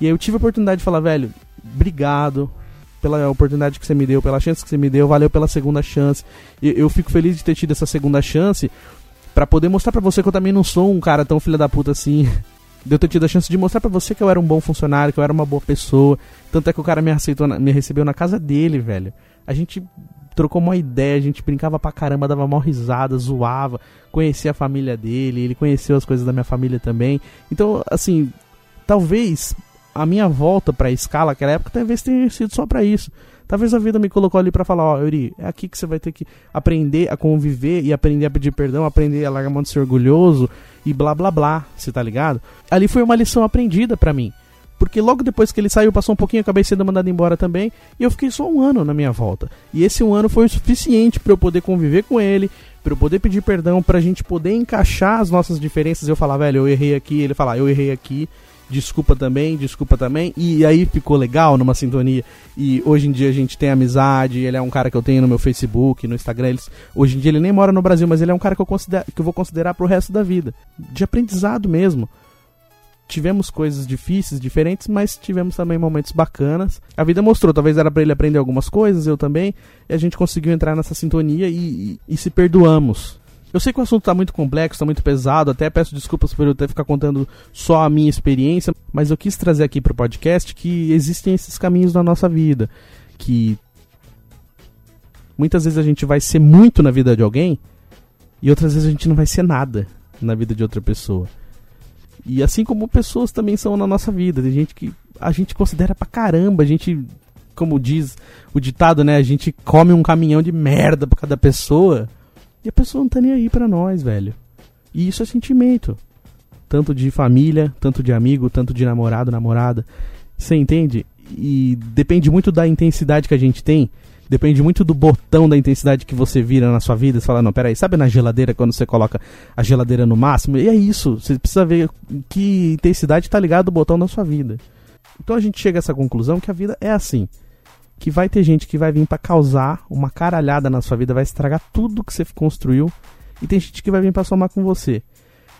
E aí eu tive a oportunidade de falar, velho, obrigado pela oportunidade que você me deu, pela chance que você me deu, valeu pela segunda chance. E eu fico feliz de ter tido essa segunda chance para poder mostrar para você que eu também não sou um cara tão filha da puta assim de eu ter tido a chance de mostrar para você que eu era um bom funcionário, que eu era uma boa pessoa. Tanto é que o cara me aceitou, me recebeu na casa dele, velho. A gente trocou uma ideia, a gente brincava pra caramba, dava mal risada, zoava, conhecia a família dele, ele conheceu as coisas da minha família também. Então, assim, talvez a minha volta pra escala naquela época talvez tenha sido só para isso. Talvez a vida me colocou ali para falar, ó, Yuri, é aqui que você vai ter que aprender a conviver e aprender a pedir perdão, aprender a largar mão de ser orgulhoso e blá blá blá, você tá ligado? Ali foi uma lição aprendida para mim. Porque logo depois que ele saiu, passou um pouquinho, acabei sendo mandado embora também. E eu fiquei só um ano na minha volta. E esse um ano foi o suficiente para eu poder conviver com ele, para eu poder pedir perdão, pra gente poder encaixar as nossas diferenças. Eu falar, velho, eu errei aqui. Ele falar, eu errei aqui desculpa também, desculpa também. E aí ficou legal numa sintonia. E hoje em dia a gente tem amizade. Ele é um cara que eu tenho no meu Facebook, no Instagram. Eles, hoje em dia ele nem mora no Brasil, mas ele é um cara que eu, considero, que eu vou considerar pro resto da vida. De aprendizado mesmo. Tivemos coisas difíceis, diferentes, mas tivemos também momentos bacanas. A vida mostrou, talvez era para ele aprender algumas coisas, eu também. E a gente conseguiu entrar nessa sintonia e, e, e se perdoamos eu sei que o assunto está muito complexo, está muito pesado, até peço desculpas por eu ter ficar contando só a minha experiência, mas eu quis trazer aqui para o podcast que existem esses caminhos na nossa vida, que muitas vezes a gente vai ser muito na vida de alguém E outras vezes a gente não vai ser nada na vida de outra pessoa. E assim como pessoas também são na nossa vida. Tem gente que a gente considera pra caramba. A gente, como diz o ditado, né? A gente come um caminhão de merda pra cada pessoa. E a pessoa não tá nem aí pra nós, velho. E isso é sentimento. Tanto de família, tanto de amigo, tanto de namorado, namorada. Você entende? E depende muito da intensidade que a gente tem Depende muito do botão da intensidade que você vira na sua vida. Você fala, não, peraí, sabe na geladeira quando você coloca a geladeira no máximo? E é isso. Você precisa ver que intensidade está ligado o botão da sua vida. Então a gente chega a essa conclusão que a vida é assim. Que vai ter gente que vai vir para causar uma caralhada na sua vida, vai estragar tudo que você construiu. E tem gente que vai vir para somar com você.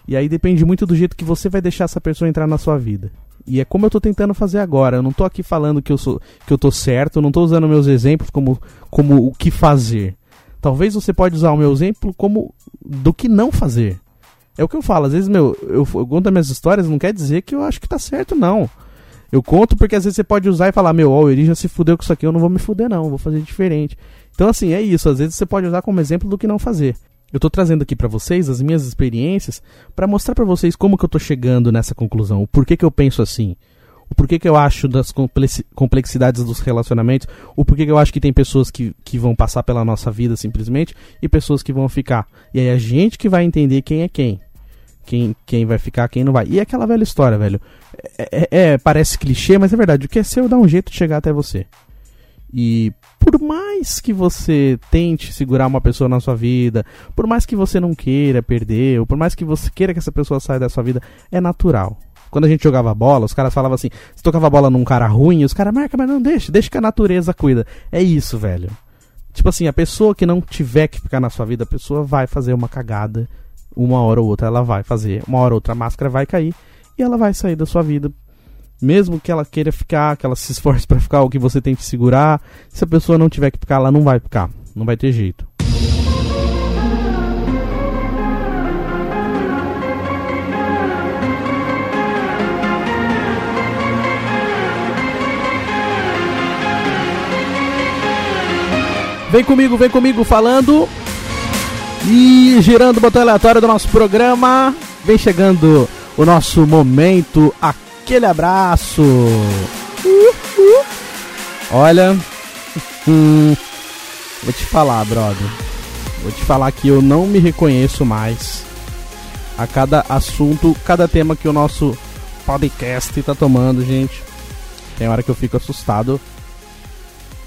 E aí depende muito do jeito que você vai deixar essa pessoa entrar na sua vida. E é como eu tô tentando fazer agora. Eu não tô aqui falando que eu sou que eu tô certo, eu não tô usando meus exemplos como, como o que fazer. Talvez você pode usar o meu exemplo como do que não fazer. É o que eu falo, às vezes, meu, eu, eu conto minhas histórias, não quer dizer que eu acho que tá certo, não. Eu conto porque às vezes você pode usar e falar, meu, ó, Eri já se fudeu com isso aqui, eu não vou me fuder, não, vou fazer diferente. Então, assim, é isso. Às vezes você pode usar como exemplo do que não fazer. Eu estou trazendo aqui para vocês as minhas experiências para mostrar para vocês como que eu estou chegando nessa conclusão, o porquê que eu penso assim, o porquê que eu acho das complexidades dos relacionamentos, o porquê que eu acho que tem pessoas que, que vão passar pela nossa vida simplesmente e pessoas que vão ficar. E aí a gente que vai entender quem é quem. Quem, quem vai ficar, quem não vai. E é aquela velha história, velho. É, é, é parece clichê, mas é verdade. O que é seu dá um jeito de chegar até você. E por mais que você tente segurar uma pessoa na sua vida, por mais que você não queira perder, ou por mais que você queira que essa pessoa saia da sua vida, é natural. Quando a gente jogava bola, os caras falavam assim: se tocava bola num cara ruim, os caras marcam, mas não deixa, deixa que a natureza cuida. É isso, velho. Tipo assim, a pessoa que não tiver que ficar na sua vida, a pessoa vai fazer uma cagada, uma hora ou outra ela vai fazer, uma hora ou outra a máscara vai cair e ela vai sair da sua vida mesmo que ela queira ficar, que ela se esforce para ficar, ou que você tente segurar, se a pessoa não tiver que ficar, ela não vai ficar. Não vai ter jeito. Vem comigo, vem comigo falando e girando o botão aleatório do nosso programa. Vem chegando o nosso momento aquele abraço. Olha, hum, vou te falar, brother. Vou te falar que eu não me reconheço mais a cada assunto, cada tema que o nosso podcast tá tomando, gente. Tem hora que eu fico assustado.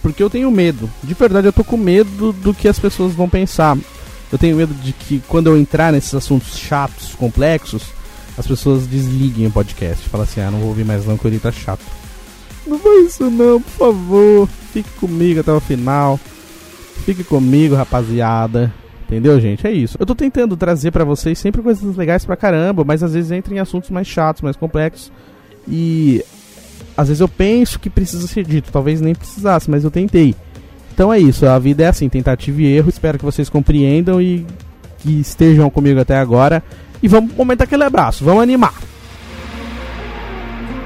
Porque eu tenho medo. De verdade, eu tô com medo do que as pessoas vão pensar. Eu tenho medo de que quando eu entrar nesses assuntos chatos, complexos, as pessoas desliguem o podcast. Falam assim, ah, não vou ouvir mais não, que tá chato. Não vai isso não, por favor. Fique comigo até o final. Fique comigo, rapaziada. Entendeu, gente? É isso. Eu tô tentando trazer para vocês sempre coisas legais pra caramba, mas às vezes entra em assuntos mais chatos, mais complexos. E às vezes eu penso que precisa ser dito, talvez nem precisasse, mas eu tentei. Então é isso, a vida é assim, tentativa e erro. Espero que vocês compreendam e que estejam comigo até agora. E vamos comentar aquele abraço, vamos animar.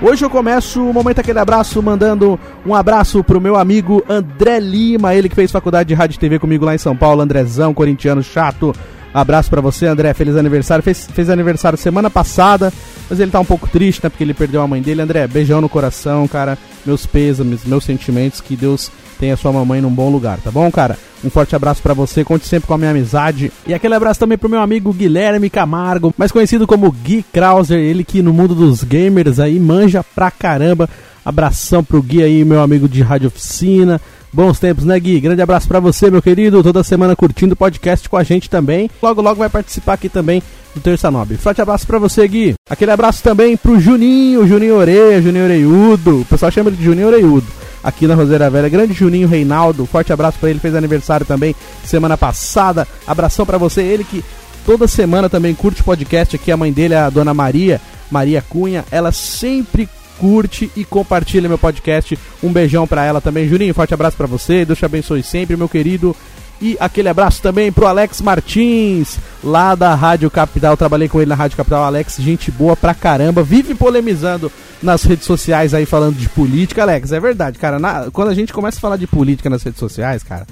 Hoje eu começo o Momento Aquele Abraço mandando um abraço pro meu amigo André Lima, ele que fez faculdade de rádio e TV comigo lá em São Paulo, Andrezão, corintiano chato. Abraço para você, André, feliz aniversário. Fez, fez aniversário semana passada, mas ele tá um pouco triste, né, porque ele perdeu a mãe dele. André, beijão no coração, cara. Meus pêsames, meus sentimentos, que Deus tenha sua mamãe num bom lugar, tá bom, cara? Um forte abraço para você, conte sempre com a minha amizade. E aquele abraço também pro meu amigo Guilherme Camargo, mais conhecido como Gui Krauser, ele que no mundo dos gamers aí manja pra caramba. Abração pro Gui aí, meu amigo de rádio oficina. Bons tempos, né, Gui? Grande abraço para você, meu querido. Toda semana curtindo o podcast com a gente também. Logo, logo vai participar aqui também do Terça Nobre. Forte abraço para você, Gui. Aquele abraço também pro Juninho, Juninho Oreia, Juninho Oreiudo. O pessoal chama ele de Juninho Oreiudo aqui na Roseira Velha. Grande Juninho Reinaldo, forte abraço para ele, fez aniversário também semana passada. Abração para você, ele que toda semana também curte podcast aqui, a mãe dele, a dona Maria, Maria Cunha, ela sempre curte e compartilha meu podcast. Um beijão para ela também. Juninho, forte abraço para você. Deus te abençoe sempre, meu querido. E aquele abraço também pro Alex Martins, lá da Rádio Capital. Trabalhei com ele na Rádio Capital. Alex, gente boa pra caramba. Vive polemizando nas redes sociais aí falando de política. Alex, é verdade, cara. Na, quando a gente começa a falar de política nas redes sociais, cara,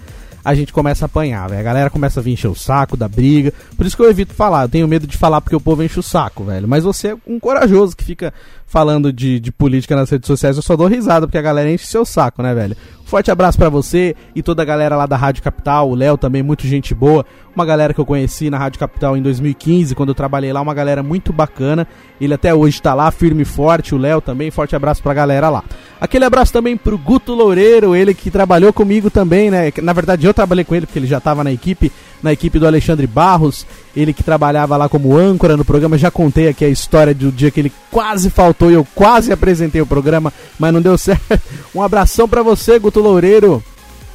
a gente começa a apanhar, velho. A galera começa a vir encher o saco da briga. Por isso que eu evito falar. Eu tenho medo de falar porque o povo enche o saco, velho. Mas você é um corajoso que fica falando de, de política nas redes sociais. Eu só dou risada porque a galera enche seu saco, né, velho? Forte abraço para você e toda a galera lá da Rádio Capital, o Léo também, muito gente boa. Uma galera que eu conheci na Rádio Capital em 2015, quando eu trabalhei lá, uma galera muito bacana. Ele até hoje tá lá, firme e forte, o Léo também. Forte abraço pra galera lá. Aquele abraço também pro Guto Loureiro, ele que trabalhou comigo também, né? Na verdade, eu trabalhei com ele porque ele já tava na equipe, na equipe do Alexandre Barros. Ele que trabalhava lá como âncora no programa. Já contei aqui a história do dia que ele quase faltou e eu quase apresentei o programa, mas não deu certo. Um abração para você, Guto Loureiro.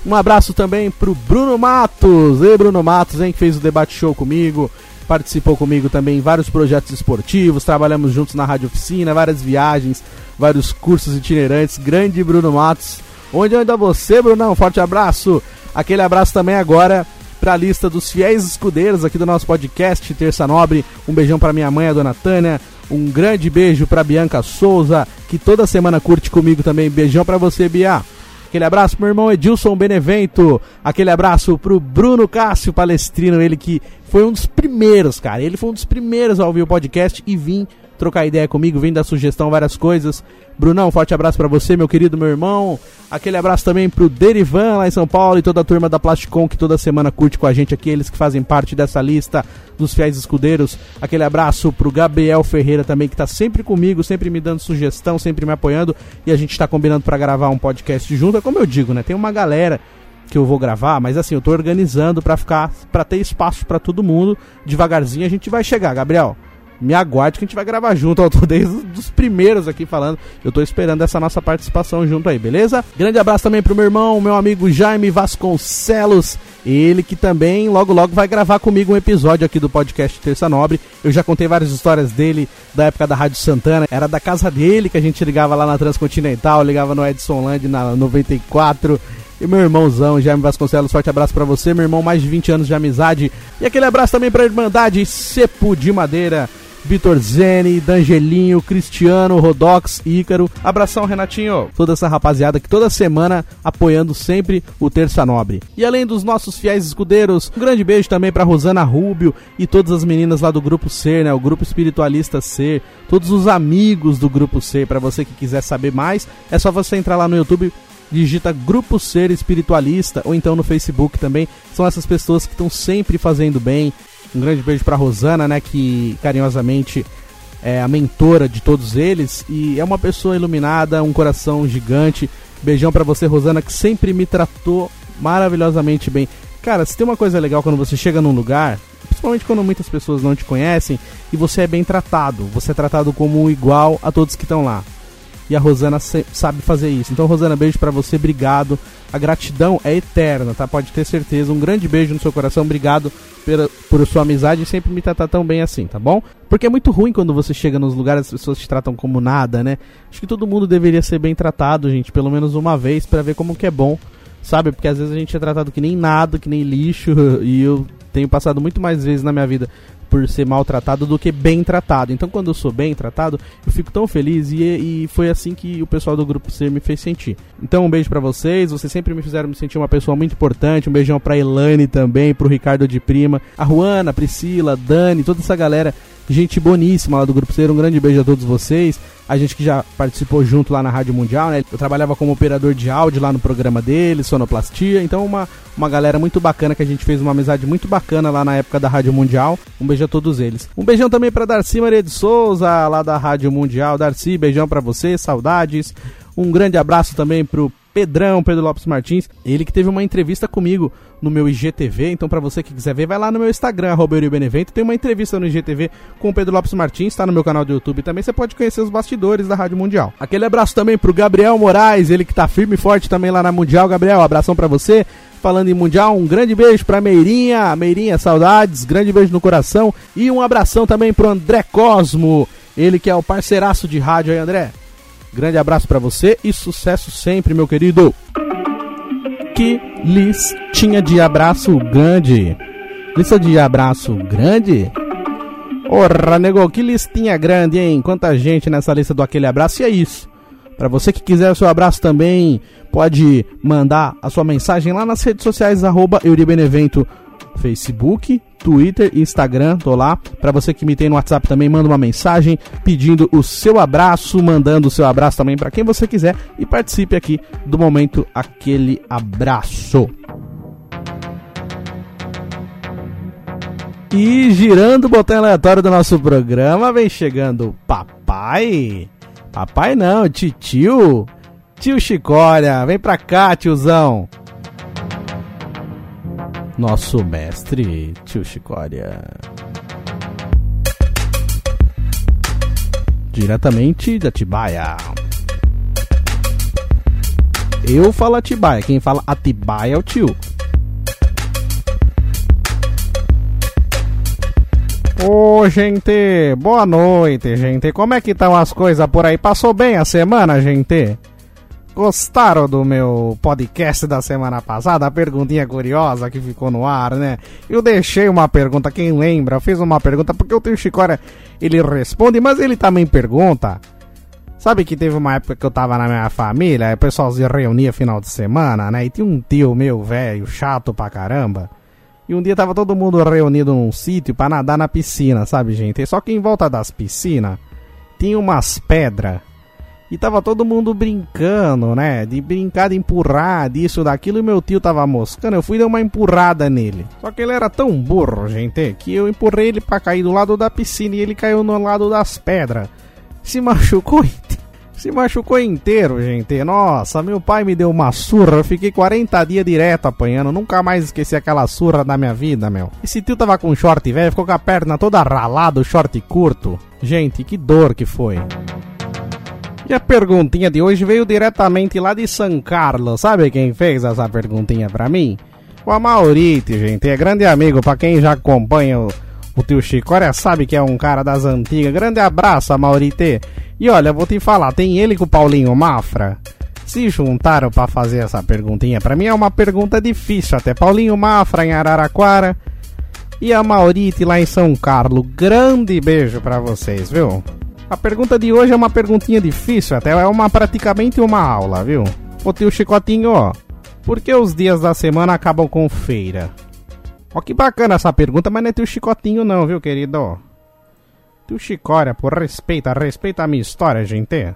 Um abraço também pro Bruno Matos. Ei, Bruno Matos, hein, que fez o debate show comigo. Participou comigo também em vários projetos esportivos. Trabalhamos juntos na Rádio Oficina, várias viagens, vários cursos itinerantes. Grande Bruno Matos. Onde anda você, Brunão? Forte abraço. Aquele abraço também agora para a lista dos fiéis escudeiros aqui do nosso podcast Terça Nobre. Um beijão para minha mãe, a dona Tânia. Um grande beijo para Bianca Souza, que toda semana curte comigo também. Beijão para você, Bia. Aquele abraço pro meu irmão Edilson Benevento. Aquele abraço pro Bruno Cássio Palestrino, ele que foi um dos primeiros, cara. Ele foi um dos primeiros a ouvir o podcast e vim trocar ideia comigo, vem dar sugestão, várias coisas. Brunão, forte abraço para você, meu querido meu irmão. Aquele abraço também pro Derivan lá em São Paulo e toda a turma da Plasticon que toda semana curte com a gente aqui, eles que fazem parte dessa lista dos fiéis escudeiros. Aquele abraço pro Gabriel Ferreira também que tá sempre comigo, sempre me dando sugestão, sempre me apoiando e a gente tá combinando para gravar um podcast junto. É como eu digo, né? Tem uma galera que eu vou gravar, mas assim, eu tô organizando para ficar para ter espaço para todo mundo. Devagarzinho a gente vai chegar, Gabriel me aguarde que a gente vai gravar junto. Eu tô desde os primeiros aqui falando. Eu tô esperando essa nossa participação junto aí, beleza? Grande abraço também pro meu irmão, meu amigo Jaime Vasconcelos. Ele que também logo logo vai gravar comigo um episódio aqui do podcast Terça Nobre. Eu já contei várias histórias dele da época da Rádio Santana. Era da casa dele que a gente ligava lá na Transcontinental, ligava no Edson Land na 94. E meu irmãozão, Jaime Vasconcelos, forte abraço para você, meu irmão, mais de 20 anos de amizade. E aquele abraço também pra Irmandade Cepo de Madeira. Vitor Zene, Dangelinho, Cristiano, Rodox, Ícaro. Abração, Renatinho. Toda essa rapaziada que toda semana apoiando sempre o Terça Nobre. E além dos nossos fiéis escudeiros, um grande beijo também para Rosana Rubio e todas as meninas lá do Grupo C, né? O Grupo Espiritualista C. Todos os amigos do Grupo C. Para você que quiser saber mais, é só você entrar lá no YouTube digita Grupo Ser Espiritualista ou então no Facebook também. São essas pessoas que estão sempre fazendo bem, um grande beijo para Rosana, né, que carinhosamente é a mentora de todos eles e é uma pessoa iluminada, um coração gigante. Beijão para você, Rosana, que sempre me tratou maravilhosamente bem. Cara, se tem uma coisa legal quando você chega num lugar, principalmente quando muitas pessoas não te conhecem e você é bem tratado, você é tratado como igual a todos que estão lá. E a Rosana sabe fazer isso. Então, Rosana, beijo para você, obrigado. A gratidão é eterna, tá? Pode ter certeza. Um grande beijo no seu coração, obrigado pela, por sua amizade e sempre me tratar tão bem assim, tá bom? Porque é muito ruim quando você chega nos lugares as pessoas te tratam como nada, né? Acho que todo mundo deveria ser bem tratado, gente, pelo menos uma vez para ver como que é bom, sabe? Porque às vezes a gente é tratado que nem nada, que nem lixo, e eu tenho passado muito mais vezes na minha vida por ser maltratado do que bem tratado. Então, quando eu sou bem tratado, eu fico tão feliz e, e foi assim que o pessoal do grupo C me fez sentir. Então, um beijo para vocês. Vocês sempre me fizeram me sentir uma pessoa muito importante. Um beijão pra Elane também, pro Ricardo de Prima, a Juana, a Priscila, a Dani, toda essa galera gente boníssima lá do Grupo C. Um grande beijo a todos vocês. A gente que já participou junto lá na Rádio Mundial, né? Eu trabalhava como operador de áudio lá no programa dele, Sonoplastia. Então, uma, uma galera muito bacana que a gente fez uma amizade muito bacana lá na época da Rádio Mundial. Um beijo a todos eles. Um beijão também para Darcy Maria de Souza, lá da Rádio Mundial. Darcy, beijão para você, saudades. Um grande abraço também pro Pedrão, Pedro Lopes Martins, ele que teve uma entrevista comigo no meu IGTV, então para você que quiser ver, vai lá no meu Instagram, Benevento, tem uma entrevista no IGTV com o Pedro Lopes Martins, tá no meu canal do YouTube também, você pode conhecer os bastidores da Rádio Mundial. Aquele abraço também pro Gabriel Moraes, ele que tá firme e forte também lá na Mundial, Gabriel, abração para você. Falando em Mundial, um grande beijo pra Meirinha, Meirinha, saudades, grande beijo no coração. E um abração também pro André Cosmo, ele que é o parceiraço de rádio aí, André. Grande abraço para você e sucesso sempre, meu querido. Que listinha de abraço grande. Lista de abraço grande? Ora, nego, que listinha grande, hein? Quanta gente nessa lista do aquele abraço. E é isso. Para você que quiser o seu abraço também, pode mandar a sua mensagem lá nas redes sociais, arroba Euribenevento, Facebook, Twitter e Instagram, tô lá. Para você que me tem no WhatsApp também, manda uma mensagem pedindo o seu abraço, mandando o seu abraço também para quem você quiser e participe aqui do momento aquele abraço. E girando o botão aleatório do nosso programa, vem chegando papai. Papai não, tio. Tio Chicória, vem pra cá, tiozão. Nosso mestre, tio Chicória. Diretamente da Tibaia. Eu falo Atibaia, quem fala Atibaia é o tio. Ô, gente, boa noite, gente. Como é que estão as coisas por aí? Passou bem a semana, gente? Gostaram do meu podcast da semana passada? A perguntinha curiosa que ficou no ar, né? Eu deixei uma pergunta, quem lembra? Eu fiz uma pergunta porque o tio Chicória, ele responde, mas ele também pergunta. Sabe que teve uma época que eu tava na minha família, o pessoal se reunia final de semana, né? E tinha um tio meu velho, chato pra caramba e um dia tava todo mundo reunido num sítio para nadar na piscina, sabe, gente? Só que em volta das piscinas tinha umas pedras. E tava todo mundo brincando, né? De brincar, de empurrar, disso, daquilo. E meu tio tava moscando. Eu fui dar uma empurrada nele. Só que ele era tão burro, gente, que eu empurrei ele pra cair do lado da piscina. E ele caiu no lado das pedras. Se machucou se machucou inteiro, gente. Nossa, meu pai me deu uma surra. Eu fiquei 40 dias direto apanhando. Nunca mais esqueci aquela surra da minha vida, meu. Esse tio tava com short velho, ficou com a perna toda ralada, short curto. Gente, que dor que foi. E a perguntinha de hoje veio diretamente lá de São Carlos. Sabe quem fez essa perguntinha pra mim? O Amaurite, gente. É grande amigo, pra quem já acompanha o, o tio Chicória, sabe que é um cara das antigas. Grande abraço, Amaurite. E olha, vou te falar, tem ele com o Paulinho Mafra. Se juntaram para fazer essa perguntinha, para mim é uma pergunta difícil até. Paulinho Mafra em Araraquara e a Maurite lá em São Carlos. Grande beijo para vocês, viu? A pergunta de hoje é uma perguntinha difícil, até é uma praticamente uma aula, viu? Ô tio Chicotinho, ó. Por que os dias da semana acabam com feira? Ó que bacana essa pergunta, mas não é tio Chicotinho não, viu, querido? Tu Chicória, por respeita, respeita a minha história, gente.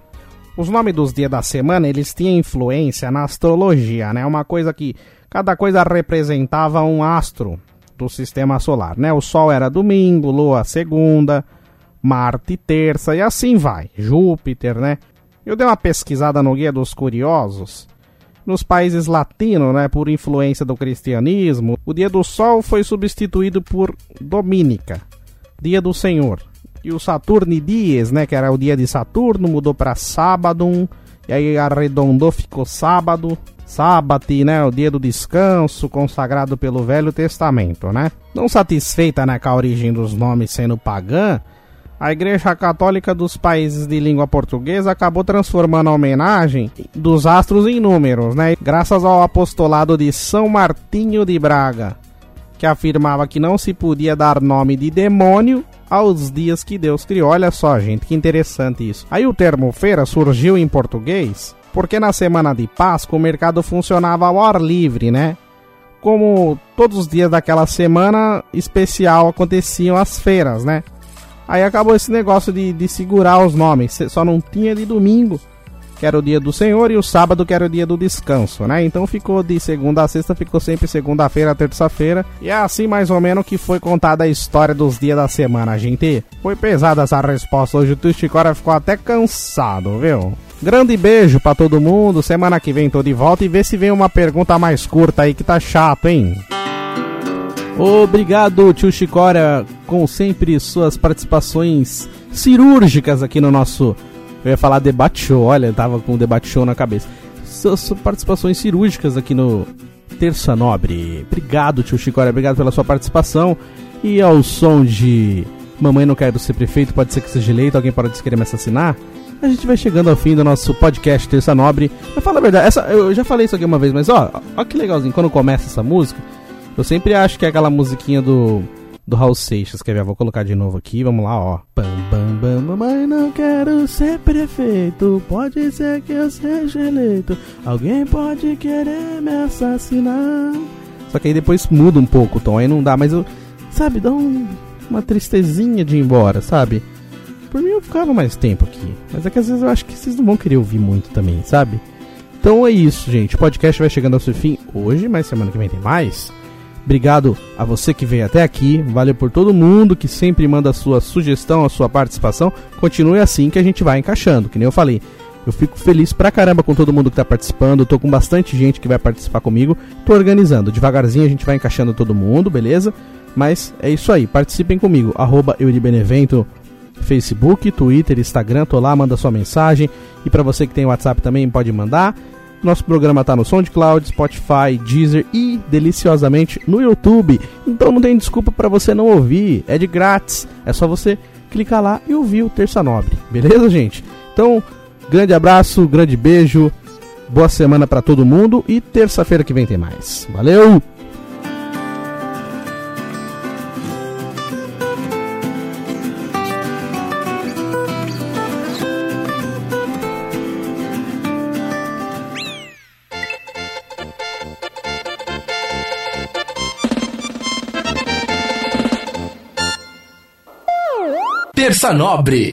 Os nomes dos dias da semana, eles tinham influência na astrologia, né? Uma coisa que cada coisa representava um astro do sistema solar, né? O Sol era domingo, Lua segunda, Marte terça e assim vai. Júpiter, né? Eu dei uma pesquisada no Guia dos Curiosos. Nos países latinos, né, por influência do cristianismo, o dia do Sol foi substituído por Domínica, Dia do Senhor e o Saturno Dias, né, que era o dia de Saturno, mudou para sábado, e aí arredondou, ficou sábado, sábado, né, o dia do descanso, consagrado pelo Velho Testamento, né? Não satisfeita, né, com a origem dos nomes sendo pagã, a Igreja Católica dos países de língua portuguesa acabou transformando a homenagem dos astros em números, né? Graças ao apostolado de São Martinho de Braga, que afirmava que não se podia dar nome de demônio aos dias que Deus criou. Olha só, gente, que interessante isso. Aí o termo feira surgiu em português porque na semana de Páscoa o mercado funcionava ao ar livre, né? Como todos os dias daquela semana especial aconteciam as feiras, né? Aí acabou esse negócio de, de segurar os nomes, só não tinha de domingo que era o dia do Senhor, e o sábado, que era o dia do descanso, né? Então ficou de segunda a sexta, ficou sempre segunda-feira, terça-feira. E é assim mais ou menos que foi contada a história dos dias da semana, gente. Foi pesada essa resposta hoje, o Tusticora ficou até cansado, viu? Grande beijo para todo mundo. Semana que vem tô de volta e vê se vem uma pergunta mais curta aí que tá chato, hein? Obrigado, tio Chicória, com sempre suas participações cirúrgicas aqui no nosso eu ia falar debate show, olha, tava com o debate show na cabeça. Suas participações cirúrgicas aqui no Terça Nobre. Obrigado, tio Chicória, obrigado pela sua participação. E ao som de Mamãe Não Quero Ser Prefeito, pode ser que seja eleito, alguém pode querer me assassinar. A gente vai chegando ao fim do nosso podcast Terça Nobre. Mas fala a verdade, essa, eu já falei isso aqui uma vez, mas ó, ó que legalzinho, quando começa essa música, eu sempre acho que é aquela musiquinha do do Raul Seixas. Quer ver? Vou colocar de novo aqui, vamos lá, ó. Bam, bam, bam, mamãe, não quero ser prefeito. Pode ser que eu seja eleito. Alguém pode querer me assassinar. Só que aí depois muda um pouco o tom, aí não dá, mas eu, sabe, dá um, uma tristezinha de ir embora, sabe? Por mim eu ficava mais tempo aqui, mas é que às vezes eu acho que vocês não vão querer ouvir muito também, sabe? Então é isso, gente. O podcast vai chegando ao seu fim hoje, mas semana que vem tem mais. Obrigado a você que veio até aqui. Valeu por todo mundo que sempre manda a sua sugestão, a sua participação. Continue assim que a gente vai encaixando, que nem eu falei. Eu fico feliz pra caramba com todo mundo que tá participando. tô com bastante gente que vai participar comigo. Tô organizando. Devagarzinho a gente vai encaixando todo mundo, beleza? Mas é isso aí. Participem comigo. Arroba Euribenevento, Facebook, Twitter, Instagram. Tô lá, manda sua mensagem. E para você que tem WhatsApp também pode mandar. Nosso programa tá no SoundCloud, Spotify, Deezer e deliciosamente no YouTube. Então não tem desculpa para você não ouvir, é de grátis. É só você clicar lá e ouvir o Terça Nobre. Beleza, gente? Então, grande abraço, grande beijo. Boa semana para todo mundo e terça-feira que vem tem mais. Valeu! Nobre